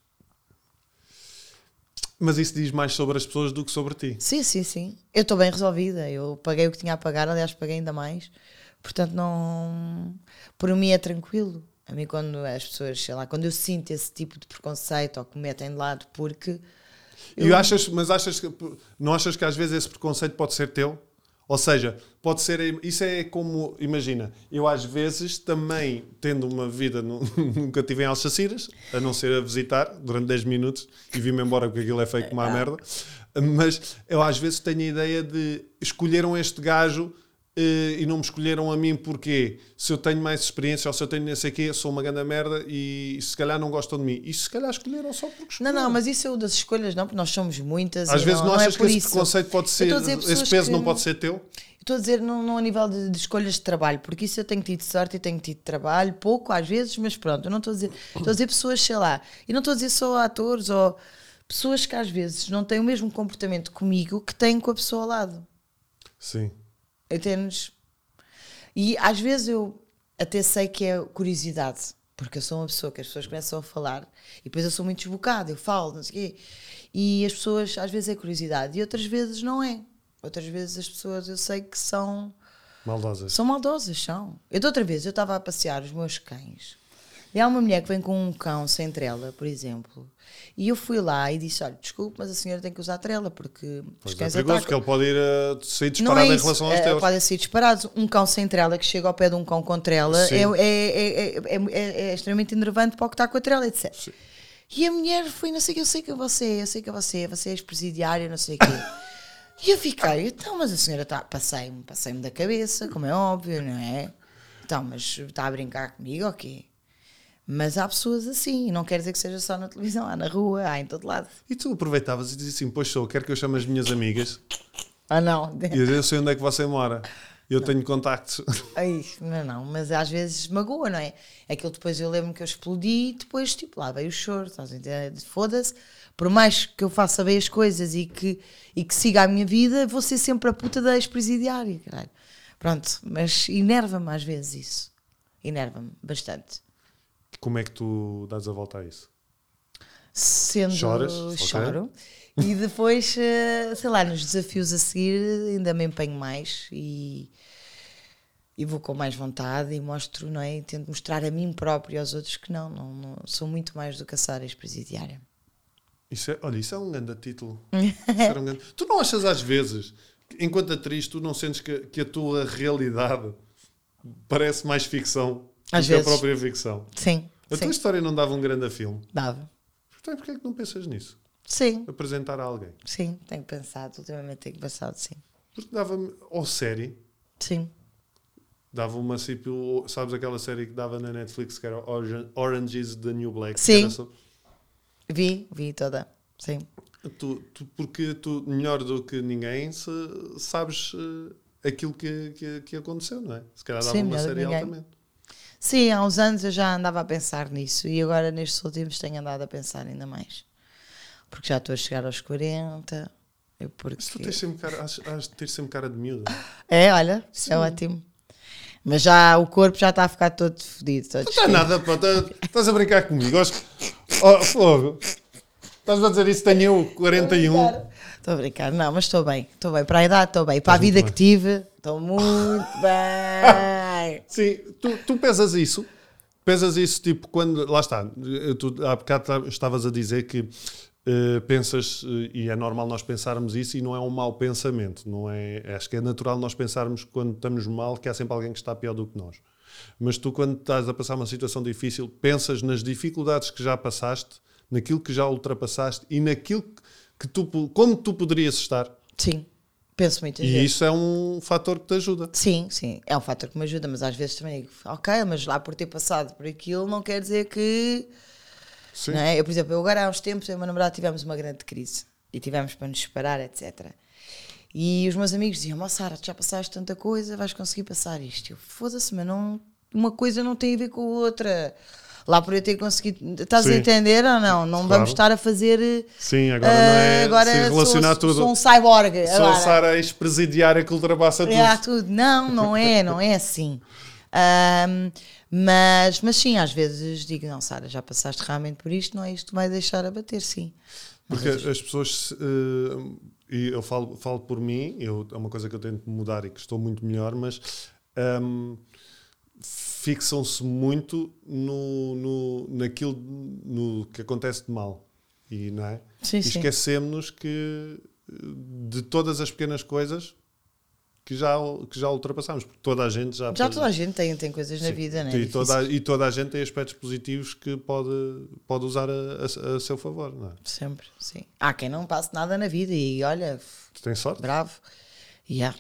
Mas isso diz mais sobre as pessoas do que sobre ti. Sim, sim, sim. Eu estou bem resolvida. Eu paguei o que tinha a pagar, aliás, paguei ainda mais. Portanto, não. Por mim é tranquilo. A mim, quando as pessoas, sei lá, quando eu sinto esse tipo de preconceito ou que me metem de lado, porque. E achas, mas achas que não achas que às vezes esse preconceito pode ser teu? Ou seja, pode ser. Isso é como. Imagina, eu às vezes também, tendo uma vida no, nunca tive em Alsaciras, a não ser a visitar durante 10 minutos e vim-me embora porque aquilo é feio como uma merda. Mas eu às vezes tenho a ideia de escolheram este gajo e não me escolheram a mim porque se eu tenho mais experiência ou se eu tenho não sei o quê, sou uma grande merda e se calhar não gostam de mim. E se calhar escolheram só porque Não, escolheram. não, mas isso é o das escolhas, não, porque nós somos muitas. Às vezes não, é achas que por esse isso. preconceito pode ser, esse peso que- não pode ser teu? Estou a dizer não, não a nível de, de escolhas de trabalho, porque isso eu tenho tido sorte e tenho tido trabalho, pouco às vezes, mas pronto, eu não estou a dizer. Estou a dizer pessoas, sei lá, e não estou a dizer só atores ou pessoas que às vezes não têm o mesmo comportamento comigo que têm com a pessoa ao lado. Sim. Entendes? E às vezes eu até sei que é curiosidade, porque eu sou uma pessoa que as pessoas começam a falar e depois eu sou muito desbocada, eu falo, não sei o quê. E as pessoas, às vezes é curiosidade e outras vezes não é. Outras vezes as pessoas eu sei que são, Maldosas. são maldosas, são. Eu de outra vez eu estava a passear os meus cães e há uma mulher que vem com um cão sem trela, por exemplo. E eu fui lá e disse: Olha, desculpe, mas a senhora tem que usar trela porque os Pois é cães perigoso, atacam. porque ele pode ir a sair disparado é em relação aos É, teus. podem ser disparados. Um cão sem trela que chega ao pé de um cão com trela é, é, é, é, é- é extremamente enervante para o que está com a trela, etc. Sim. E a mulher foi, não sei o que, eu sei que é você, eu sei que é você, você é ex-presidiária, não sei o quê. e eu fiquei, então, mas a senhora está, passei-me, passei-me da cabeça, como é óbvio, não é? Então, mas está a brincar comigo ou quê? Mas há pessoas assim, e não quer dizer que seja só na televisão, há na rua, há em todo lado. E tu aproveitavas e dizias assim: Pois sou, quero que eu chame as minhas amigas Ah, não. E eu sei onde é que você mora. Eu tenho contactos. Ai, não, não, mas às vezes magoa, não é? Aquilo depois eu lembro que eu explodi e depois, tipo, lá veio o choro, estás a entender? Foda-se, por mais que eu faça bem as coisas e que, e que siga a minha vida, vou ser sempre a puta da ex-presidiária, caralho. Pronto, mas enerva-me às vezes isso. Enerva-me bastante. Como é que tu dás a volta a isso? Sendo Choras? Choro. E depois, eh, sei lá, nos desafios a seguir ainda me empenho mais e, e vou com mais vontade e mostro, não é? E tento mostrar a mim próprio e aos outros que não, não, não sou muito mais do que a Sara ex-presidiária. Isso é, olha, isso é um grande título. Um grande- Tu não achas às vezes, enquanto atriz, tu não sentes que, que a tua realidade parece mais ficção Às do que a vezes. própria ficção? Sim, A sim, tua história não dava um grande filme. dava. Então porquê é que não pensas nisso? Sim, Apresentar a alguém. sim, tenho pensado, ultimamente tenho pensado, sim. Porque dava-me, ou série, Sim, dava uma tipo, sabes aquela série que dava na Netflix que era Orange, is the New Black? Sim. só- vi, vi toda, sim. Tu, tu- porque tu, melhor do que ninguém, se, sabes eh, aquilo que, que, que aconteceu, não é? Se calhar dava Sim, uma série altamente. Sim, há uns anos eu já andava a pensar nisso e agora nestes últimos tenho andado a pensar ainda mais. Porque já estou a chegar aos 40. Eu porque... Se tu tens sempre cara, has, has de ter sempre cara de miúda. É, olha, isso é ótimo. Mas já o corpo já está a ficar todo fodido. Não está nada, pá, tá- estás a brincar comigo. Oh, fogo. Estás a dizer isso? Tenho eu 41. Estou a brincar, não, mas estou bem, estou bem. Para a idade estou bem. Para a vida bem. que tive, estou muito bem. Sim, tu, tu pesas isso. Pesas isso tipo quando. Lá está. Tu há bocado ta- estavas a dizer que eh, pensas, eh, e é normal nós pensarmos isso, e não é um mau pensamento. Não é, acho que é natural nós pensarmos quando estamos mal que há sempre alguém que está pior do que nós. Mas tu, quando estás a passar uma situação difícil, pensas nas dificuldades que já passaste, naquilo que já ultrapassaste e naquilo que tu, como tu poderias estar. Sim, penso muitas E vezes. isso é um fator que te ajuda. Sim, sim, é um fator que me ajuda, mas às vezes também digo, ok, mas lá por ter passado por aquilo não quer dizer que. Sim. Não é? Eu, por exemplo, eu agora há uns tempos, eu e o meu namorado tivemos uma grande crise e tivemos para nos separar, etc. E os meus amigos diziam: Ó Sara, já passaste tanta coisa, vais conseguir passar isto. Eu, foda-se, mas não, uma coisa não tem a ver com a outra. Lá por eu ter conseguido. Estás a Sim. entender ou não? Não Claro. vamos estar a fazer. Sim, agora não é ah, agora se relacionar sou, tudo. Sou um cyborg. Sou agora. a Sara ex-presidiária que ultrapassa tudo. É, tudo. Não, não é, não é assim. Ahm, mas, mas sim, às vezes digo, não, Sara, já passaste realmente por isto, não é isto que vai deixar a bater, sim. Porque as pessoas, eh, e eu falo, falo por mim, eu, é uma coisa que eu tento mudar e que estou muito melhor, mas ehm, fixam-se muito no, no, naquilo no que acontece de mal. E, não é? Sim, e sim. esquecemos que de todas as pequenas coisas que já, que já ultrapassamos, porque toda a gente já. Já toda a gente tem, tem coisas na Sim. vida, não é? E toda, e toda a gente tem aspectos positivos que pode, pode usar a, a- a seu favor, não é? Sempre, sim. Há quem não passe nada na vida e olha, Tu tens sorte? bravo. Yeah.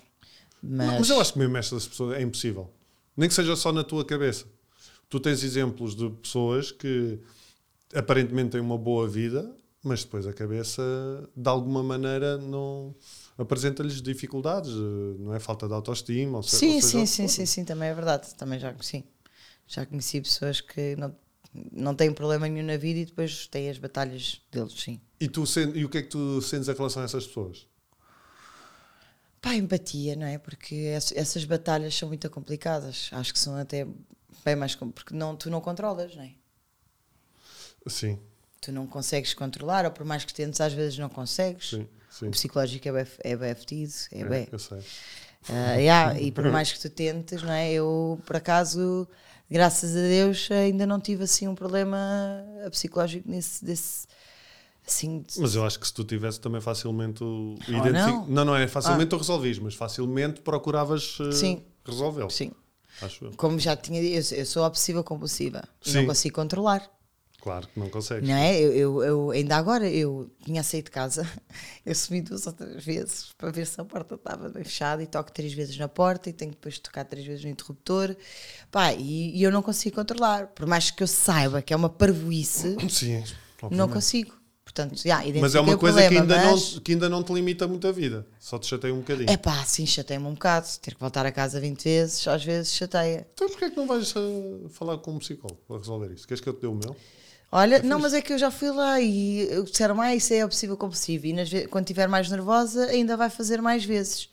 Mas, Não, mas eu acho que mesmo estas pessoas é impossível. Nem que seja só na tua cabeça. Tu tens exemplos de pessoas que aparentemente têm uma boa vida, mas depois a cabeça, de alguma maneira, não apresenta-lhes dificuldades, não é? Falta de autoestima. Ou sim, ou seja sim, sim, sim, sim, também é verdade. Também já conheci. Já conheci pessoas que não, não têm problema nenhum na vida e depois têm as batalhas deles, sim. E, tu, e o que é que tu sentes em relação a essas pessoas? Pá, empatia, não é? Porque ess- essas batalhas são muito complicadas. Acho que são até bem mais. Porque não, tu não controlas, não é? Sim, Tu não consegues controlar, ou por mais que tentes, às vezes não consegues. sim, sim. O psicológico é bem, é bem fedido, é, É, bem. eu sei. Ah, yeah, e por mais que tu tentes, não é? Eu, por acaso, graças a Deus, ainda não tive assim um problema psicológico nesse. Desse, assim, Mas eu acho que se tu tivesse também facilmente o Ou identifi- não? Ah. não, não é facilmente tu resolvis, mas facilmente procuravas Sim. resolvê-lo. sim. Acho eu. Como já tinha dito, eu, sou obsessiva compulsiva. e Não consigo controlar. Claro que não consegues. Não é? Eu, eu, eu- ainda agora eu tinha saído de casa, eu subi duas ou três vezes para ver se a porta estava bem fechada e toco três vezes na porta e tenho depois de tocar três vezes no interruptor. Pá, e, e eu não consigo controlar. Por mais que eu saiba que é uma parvoíce, Sim, não consigo. Portanto, já, Mas é uma coisa que, problema, ainda mas- não, que ainda não te limita muito a vida. Só te chateia um bocadinho. É pá, sim, chateia-me um bocado. Ter que voltar a casa 20 vezes, às vezes chateia. Então porquê é que não vais eh, falar com um psicólogo para resolver isso? Queres que eu te dê o meu? Olha, não, mas é que eu já fui lá e eu disseram, ah, isso é obsessivo compulsivo. E nas quando estiver mais nervosa, ainda vai fazer mais vezes.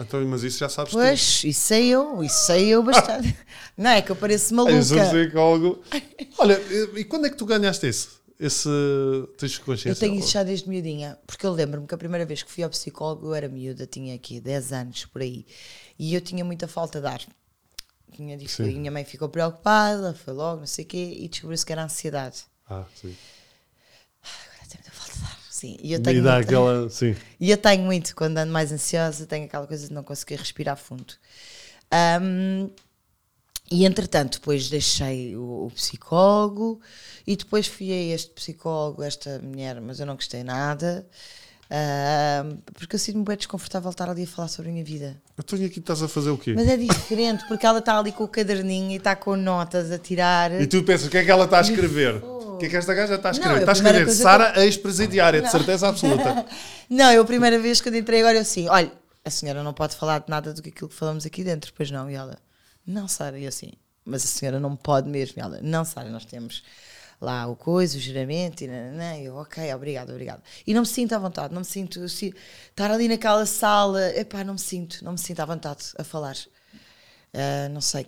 Então, mas isso já sabes Pois, isso sei eu, isso sei eu bastante. não é que eu pareço tu. Eu sou maluca. psicólogo. Olha, e quando é que tu ganhaste esse? Esse. Tens Eu consciência? tenho isso já desde miudinha, porque eu lembro-me que a primeira vez que fui ao psicólogo eu era miúda, tinha aqui 10 anos por aí, e eu tinha muita falta de ar. Tinha e minha mãe ficou preocupada, foi logo, não sei o quê, e descobriu-se que era ansiedade. Ah, sim. Agora tenho muita falta de ar. Sim, e eu E tenho, dá muito, aquela. Sim. e eu tenho muito, quando ando mais ansiosa, tenho aquela coisa de não conseguir respirar fundo. Ahm, e entretanto, depois deixei o, o psicólogo e depois fui a este psicólogo, esta mulher, mas eu não gostei nada, ahm, porque eu sinto-me bem desconfortável estar ali a falar sobre a minha vida. Eu estou aqui, estás a fazer o quê? Mas é diferente, porque ela está ali com o caderninho e está com notas a tirar. E tu pensas, o que é que ela está a escrever? O que é que esta gaja está a escrever? Não, está a escrever Sara, ex-presidiária, de certeza absoluta. Não, eu a primeira vez quando entrei agora eu assim, olha, a senhora não pode falar de nada do que aquilo que falamos aqui dentro, pois não. E ela, não, Sara, e eu assim, mas a senhora não pode mesmo. E ela, não, Sara, nós temos lá o coisa, o juramento, e nananã. Eu, ok, obrigado, obrigado. E não me sinto à vontade, não me sinto, si- estar ali naquela sala, epá, não me sinto, não me sinto à vontade a falar. Ah, não sei,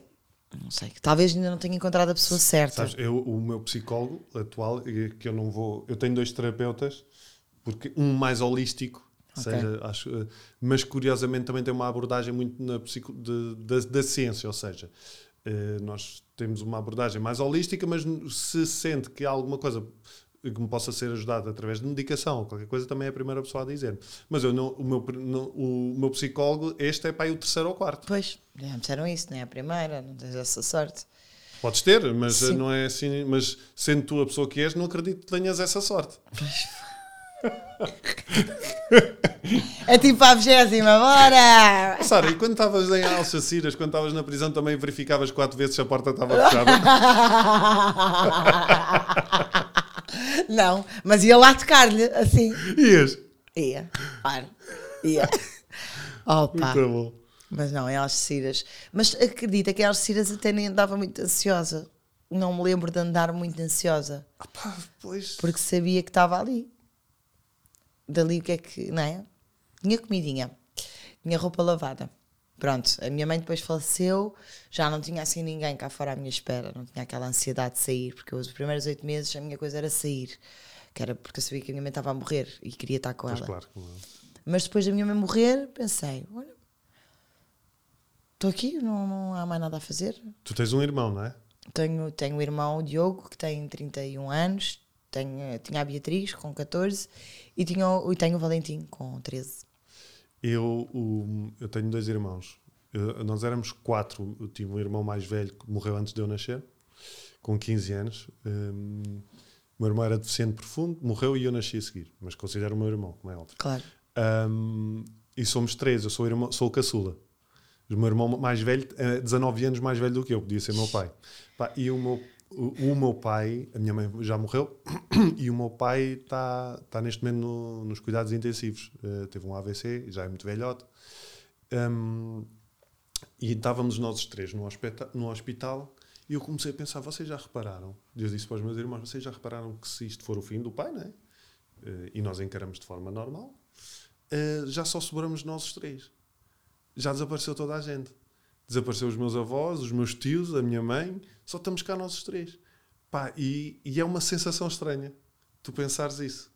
não sei. Talvez ainda não tenha encontrado a pessoa certa. Sabes, eu, o meu psicólogo atual, eh, que eu não vou. Eu tenho dois terapeutas, porque um mais holístico, Ok. seja, acho, eh, mas curiosamente também tem uma abordagem muito na psico, de- da, da ciência, ou seja, eh, nós temos uma abordagem mais holística, mas se sente que há alguma coisa que me possa ser ajudada através de medicação ou qualquer coisa, também é a primeira pessoa a dizer. Mas eu não, o, meu, não- o meu psicólogo, este é para aí o terceiro ou quarto. Pois, já me disseram isso, não é a primeira, não tens essa sorte. Podes ter, mas Sim. não é assim. Mas sendo tu a pessoa que és, não acredito que tenhas essa sorte. É tipo a vigésima, bora! Sara, e quando estavas em Alsaciras, quando estavas na prisão, também verificavas quatro vezes se a porta estava fechada? Não, mas ia lá tocar-lhe, assim. Ias. Ia, claro, ia. Opa, Muito bom. mas não, é Algeciras. Mas acredita que em Algeciras até nem andava muito ansiosa. Não me lembro de andar muito ansiosa, Ah, pá, pois. porque sabia que estava ali. Dali o que é que, não é? Tinha comidinha, tinha roupa lavada. Pronto, a minha mãe depois faleceu, já não tinha assim ninguém cá fora à minha espera, não tinha aquela ansiedade de sair, porque os primeiros oito meses a minha coisa era sair, que era porque eu sabia que a minha mãe estava a morrer e queria estar com Pois ela. claro. Mas depois da minha mãe morrer, pensei: olha, estou aqui, não, não há mais nada a fazer. Tu tens um irmão, não é? Tenho, tenho o irmão o Diogo, que tem 31 anos, tenho, tinha a Beatriz, com 14, e, tinha, e tenho o Valentim, com 13. Eu, o- eu tenho dois irmãos. Eu- nós éramos quatro. Eu tive um irmão mais velho que morreu antes de eu nascer, com 15 anos. Hum, o meu irmão era deficiente profundo, morreu e eu nasci a seguir. Mas considero o meu irmão, como é óbvio. Claro. Um, e somos três, eu sou o, irmão, sou o caçula. O meu irmão mais velho é 19 anos mais velho do que eu, podia ser meu pai. E o meu, o, o meu pai, a minha mãe já morreu, e o meu pai está tá neste momento no- nos cuidados intensivos. Eh, teve um AVC, já é muito velhote. Um, e estávamos nós os três no hospital, no hospital e eu comecei a pensar: vocês já repararam? Eu disse para os meus irmãos: vocês já repararam que se isto for o fim do pai, não é? Eh, e nós encaramos de forma normal, eh, já só sobramos nós os três. Já desapareceu toda a gente. Desapareceu os meus avós, os meus tios, a minha mãe, só estamos cá nós os três. Pá, e, e é uma sensação estranha tu pensares isso.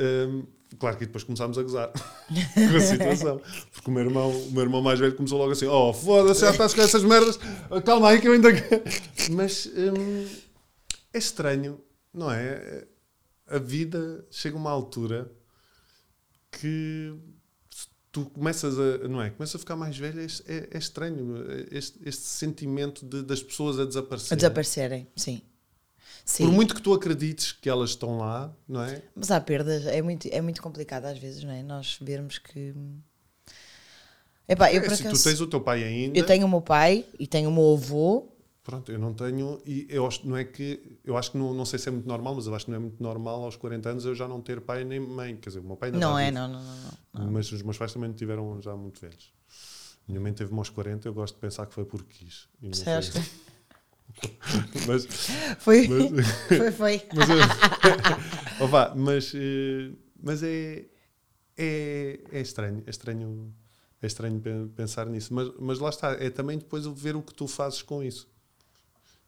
Hum, claro que depois começámos a gozar com a situação. Porque o meu irmão, o meu irmão mais velho começou logo assim: Oh, foda-se, já estás com essas merdas, calma aí que eu ainda. quero." Mas hum, é estranho, não é? A vida chega a uma altura que tu começas a, não é? Começas a ficar mais velho, é, é- estranho este, este sentimento de- das pessoas a A desaparecerem. desaparecerem, sim. Sim. Por muito que tu acredites que elas estão lá, não é? Mas há perdas, é muito, é muito complicado às vezes, não é? Nós vermos que. Epá, eu, É, se tu acaso- tens o teu pai ainda, eu tenho o meu pai e tenho o meu avô, Pronto, eu não tenho. E eu acho, não é que. Eu acho que não, não sei se é muito normal, mas eu acho que não é muito normal aos 40 anos eu já não ter pai nem mãe. Quer dizer, o meu pai ainda Não é, não, não, não. não. Mas os meus pais também tiveram já muito velhos. Minha mãe teve-me aos 40, eu gosto de pensar que foi por quis. Foi. Mas, Foi, foi, foi. mas, vá, mas, eh, mas é, é, é estranho, é estranho, é estranho pe- pensar nisso. Mas, mas lá está, é também depois ver o que tu fazes com isso.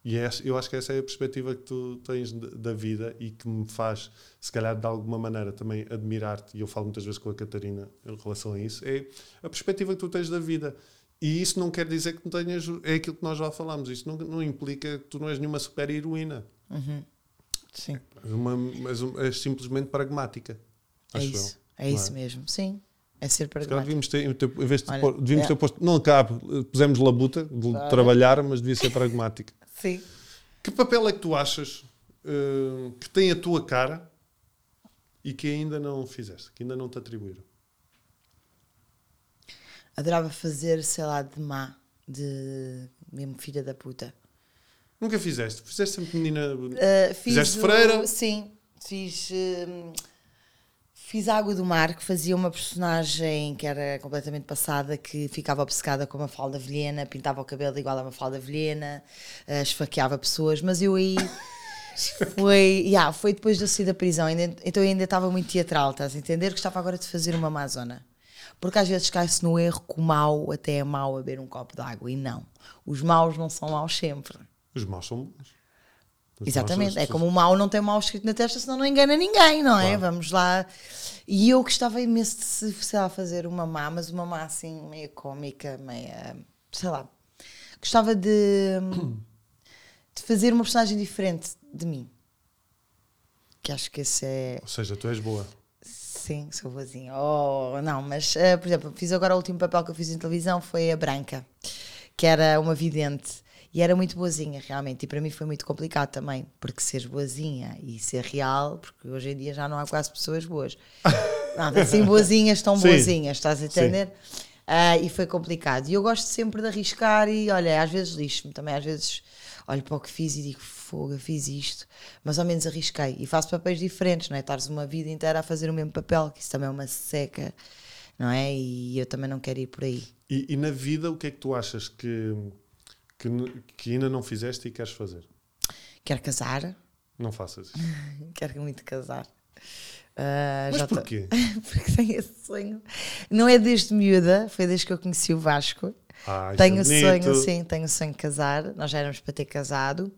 E é, eu acho que essa é a perspectiva que tu tens de- da vida e que me faz, se calhar, de alguma maneira também admirar-te. E eu falo muitas vezes com a Catarina em relação a isso. É a perspectiva que tu tens da vida. E isso não quer dizer que não tenhas. É aquilo que nós já falámos. Isso não, não implica que tu não és nenhuma super heroína. Sim, És, uma, um- és simplesmente pragmática. é isso. eu. É isso mesmo. Sim, é ser pragmático. devíamos ter, em vez de Olha, devíamos é. ter posto. Não cabe, pusemos labuta de Claro. trabalhar, mas devia ser pragmática. Sim. Que papel é que tu achas eh, que tem a tua cara e que ainda não fizeste, que ainda não te atribuíram? Adorava fazer, sei lá, de má, de mesmo filha da puta. Nunca fizeste? Fizeste sempre menina. Uh, fiz Fizeste o- freira? Sim, fiz. hum, fiz Água do Mar, que fazia uma personagem que era completamente passada, que ficava obcecada com uma falda velhena, pintava o cabelo igual a uma falda velhena, uh, esfaqueava pessoas, mas eu aí. Foi, yeah, foi depois de eu sair da prisão, ainda- então eu ainda estava muito teatral, estás a entender? Gostava agora de fazer uma Amazona. Porque às vezes cai-se no erro que o mau até é mau a beber um copo de água, e não. Os maus não são maus sempre. Os maus são bons. Exatamente, é como o mal não tem mal escrito na testa, senão não engana ninguém, não é? Claro. Vamos lá. E eu gostava imenso de, se, sei lá, fazer uma má, mas uma má assim, meia cómica, meia. sei lá. Gostava de, de fazer uma personagem diferente de mim. Que acho que esse é. Ou seja, tu és boa. Sim, sou boazinha. Oh, não, mas, eh, por exemplo, fiz agora o último papel que eu fiz em televisão foi a Branca, que era uma vidente. E era muito boazinha, realmente. E para mim foi muito complicado também, porque ser boazinha e ser real, porque hoje em dia já não há quase pessoas boas. Nada, assim, boazinhas, tão Sim. boazinhas, estás a entender? Ah, e foi complicado. E eu gosto sempre de arriscar e, olha, às vezes lixo-me também, às vezes olho para o que fiz e digo, fogo, fiz isto, mas ao menos arrisquei. E faço papéis diferentes, não é? Estares uma vida inteira a fazer o mesmo papel, que isso também é uma seca, não é? E eu também não quero ir por aí. E, e na vida, o que é que tu achas que, que, que ainda não fizeste e queres fazer? Quero casar, Não faças isso. quero muito casar. Ah, Mas porquê? Porque tenho esse sonho. Não é desde miúda, foi desde que eu conheci o Vasco. Ah, isso tenho é o sonho, sim, tenho o sonho de casar. Nós já éramos para ter casado.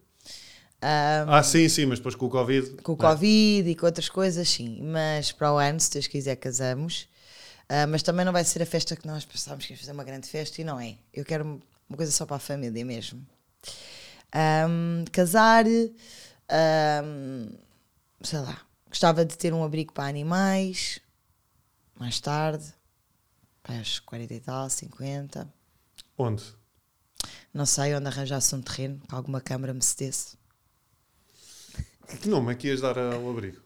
Ah, Ah, sim, sim, mas depois com o Covid. com o não é? Covid e com outras coisas, sim. Mas para o ano, se Deus quiser, casamos. Ah, mas também não vai ser a festa que nós pensávamos que ia fazer uma grande festa e não é. Eu quero uma coisa só para a família mesmo. Ahm, casar, ahm, sei lá, gostava de ter um abrigo para animais, mais tarde, para os 40 e tal, 50. Onde? Não sei onde arranjasse um terreno, que alguma câmara me cedesse. Que nome é que ias dar ao abrigo?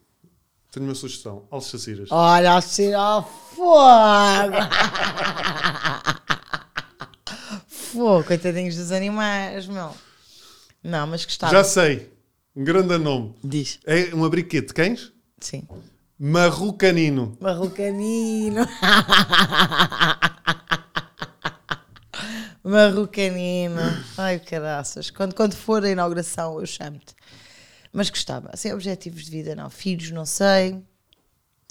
Tenho uma sugestão. Alchaciras. Olha, assim, ó, fogo! coitadinhos dos animais, meu. Não, mas gostava. Já sei. Um grande nome. Diz, É um abrigo quê? de cães? sim. Marrocanino. Marrocanino. Marrocanino. Ai, caraças. Quando, quando for a inauguração, eu chamo-te. Mas gostava. Assim, objetivos de vida, não. Filhos, não sei.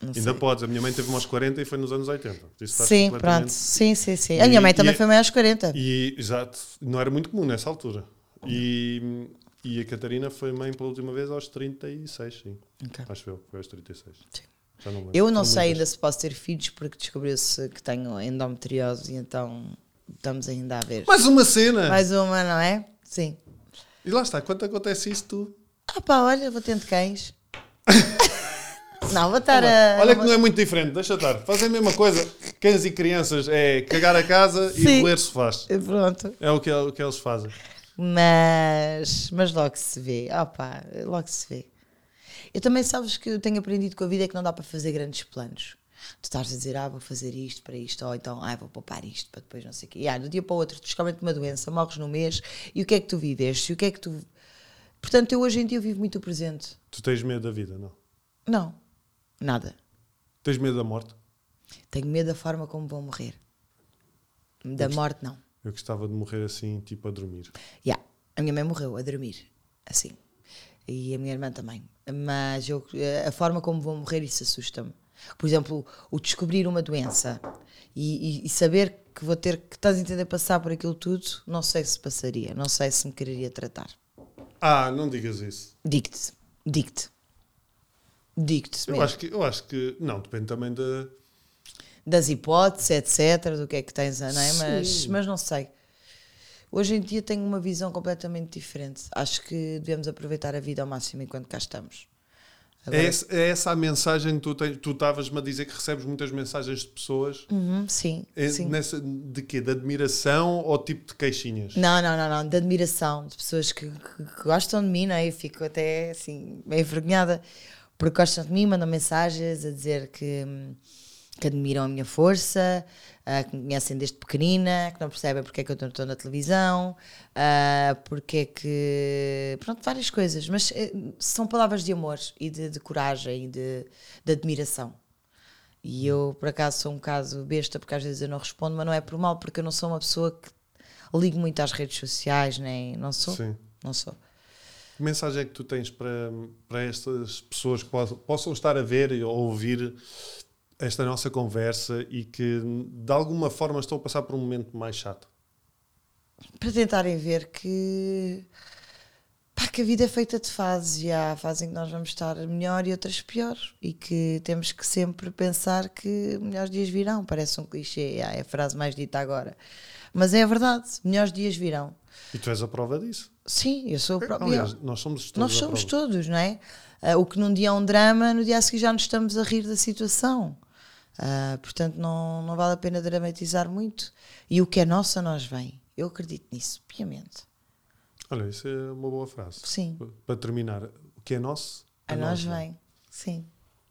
Não Ainda sei. podes. A minha mãe teve aos 40 e foi nos anos 80. Isso estás Sim, pronto. Sim, sim, sim. A E- minha mãe também e- foi mãe aos 40. E, exato. Não era muito comum nessa altura. E, e a Catarina foi mãe pela última vez aos 36, sim. Ok. Acho eu. Foi aos 36. Sim. Não. Eu não São sei muitas. ainda se posso ter filhos porque descobriu-se que tenho endometriose e então estamos ainda a ver. Mais uma cena! Mais uma, não é? Sim. E lá está. Quando acontece isso, tu... Ah pá, olha, vou tendo cães. não, vou estar a. Olha que não é muito diferente. Deixa estar. Fazem a mesma coisa. Cães e crianças é cagar a casa e Sim. roer sofás. Pronto. É o que, o que eles fazem. Mas, mas logo se vê. Pá, logo se vê. Eu também sabes que eu tenho aprendido com a vida é que não dá para fazer grandes planos. Tu estás a dizer, ah, vou fazer isto para isto, ou então, ah, vou poupar isto para depois não sei o quê. E, ah, do dia para o outro, tu descobrem uma doença, morres no mês, e o que é que tu viveste? E o que é que tu. Portanto, eu hoje em dia vivo muito o presente. Tu tens medo da vida, não? Não, nada. Tens medo da morte? Tenho medo da forma como vou morrer. Da morte, não. Eu gostava de morrer assim, tipo a dormir. Yeah. A minha mãe morreu a dormir, assim. E a minha irmã também. Mas eu, a forma como vou morrer, isso assusta-me. Por exemplo, o descobrir uma doença e, e, e, saber que vou ter que, estás a entender, passar por aquilo tudo, não sei se passaria, não sei se me quereria tratar. Ah, não digas isso. Digo-te, digo-te. Digo-te. Eu acho, que, eu acho que, não, depende também da. Das hipóteses, etc., do que é que tens, não é? Mas, mas não sei. Hoje em dia tenho uma visão completamente diferente. Acho que devemos aproveitar a vida ao máximo enquanto cá estamos. Agora... É, essa, é, essa, a mensagem que tu estavas-me a dizer que recebes muitas mensagens de pessoas? Uhum, sim, é, sim. Nessa, de quê? De admiração ou tipo de queixinhas? Não, não, não, não. De admiração. De pessoas que, que, que gostam de mim, não é? E fico até assim, meio envergonhada porque gostam de mim, mandam mensagens a dizer que, que admiram a minha força, uh, que me conhecem desde pequenina, que não percebem porque é que eu estou na televisão, uh, porque é que. Pronto, várias coisas. Mas uh, são palavras de amor e de, de coragem e de, de, admiração. E eu, por acaso, sou um bocado besta, porque às vezes eu não respondo, mas não é por mal, porque eu não sou uma pessoa que ligo muito às redes sociais, nem. Não sou. Sim. Não sou. Que mensagem é que tu tens para, para estas pessoas que possam, estar a ver ou ouvir esta nossa conversa e que de alguma forma estão a passar por um momento mais chato? Para tentarem ver que, pá, que a vida é feita de fases e há fases em que nós vamos estar melhor e outras pior e que temos que sempre pensar que melhores dias virão. Parece um clichê, é a frase mais dita agora. Mas é a verdade, melhores dias virão. E tu és a prova disso. Sim, eu sou a prova. Aliás, nós somos todos. Nós somos todos, não é? Uh, o que num dia é um drama, no dia a seguir já nos estamos a rir da situação. Uh, portanto, não, não vale a pena dramatizar muito. E o que é nosso a nós vem. Eu acredito nisso, piamente. Olha, isso é uma boa frase. Sim. Para terminar, o que é nosso a, a nós vem. vem. Sim.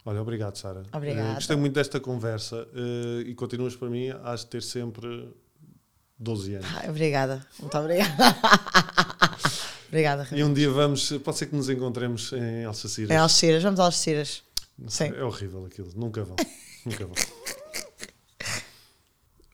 Olha, obrigado, Sara. Obrigada. Uh, gostei muito desta conversa uh, e continuas para mim, de ter sempre 12 anos. Ah, obrigada, muito obrigada. obrigada, E um dia vamos, pode ser que nos encontremos em Alsaciras. Em Alsaciras, vamos a Alsaciras. Sim. É horrível aquilo, nunca vão. Nunca vou.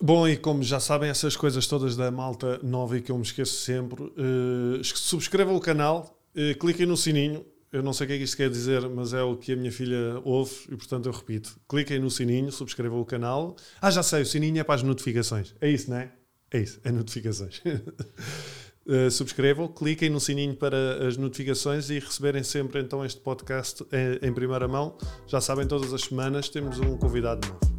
Bom, e como já sabem, essas coisas todas da malta nova e que eu me esqueço sempre, uh, subscrevam o canal, uh, cliquem no sininho. Eu não sei o que é que isto quer dizer, mas é o que a minha filha ouve e, portanto, eu repito. Cliquem no sininho, subscrevam o canal. Ah, já sei, o sininho é para as notificações. É isso, não é? É isso, é notificações. uh, subscrevam, cliquem no sininho para as notificações e receberem sempre então este podcast em, em primeira mão. Já sabem, todas as semanas temos um convidado novo.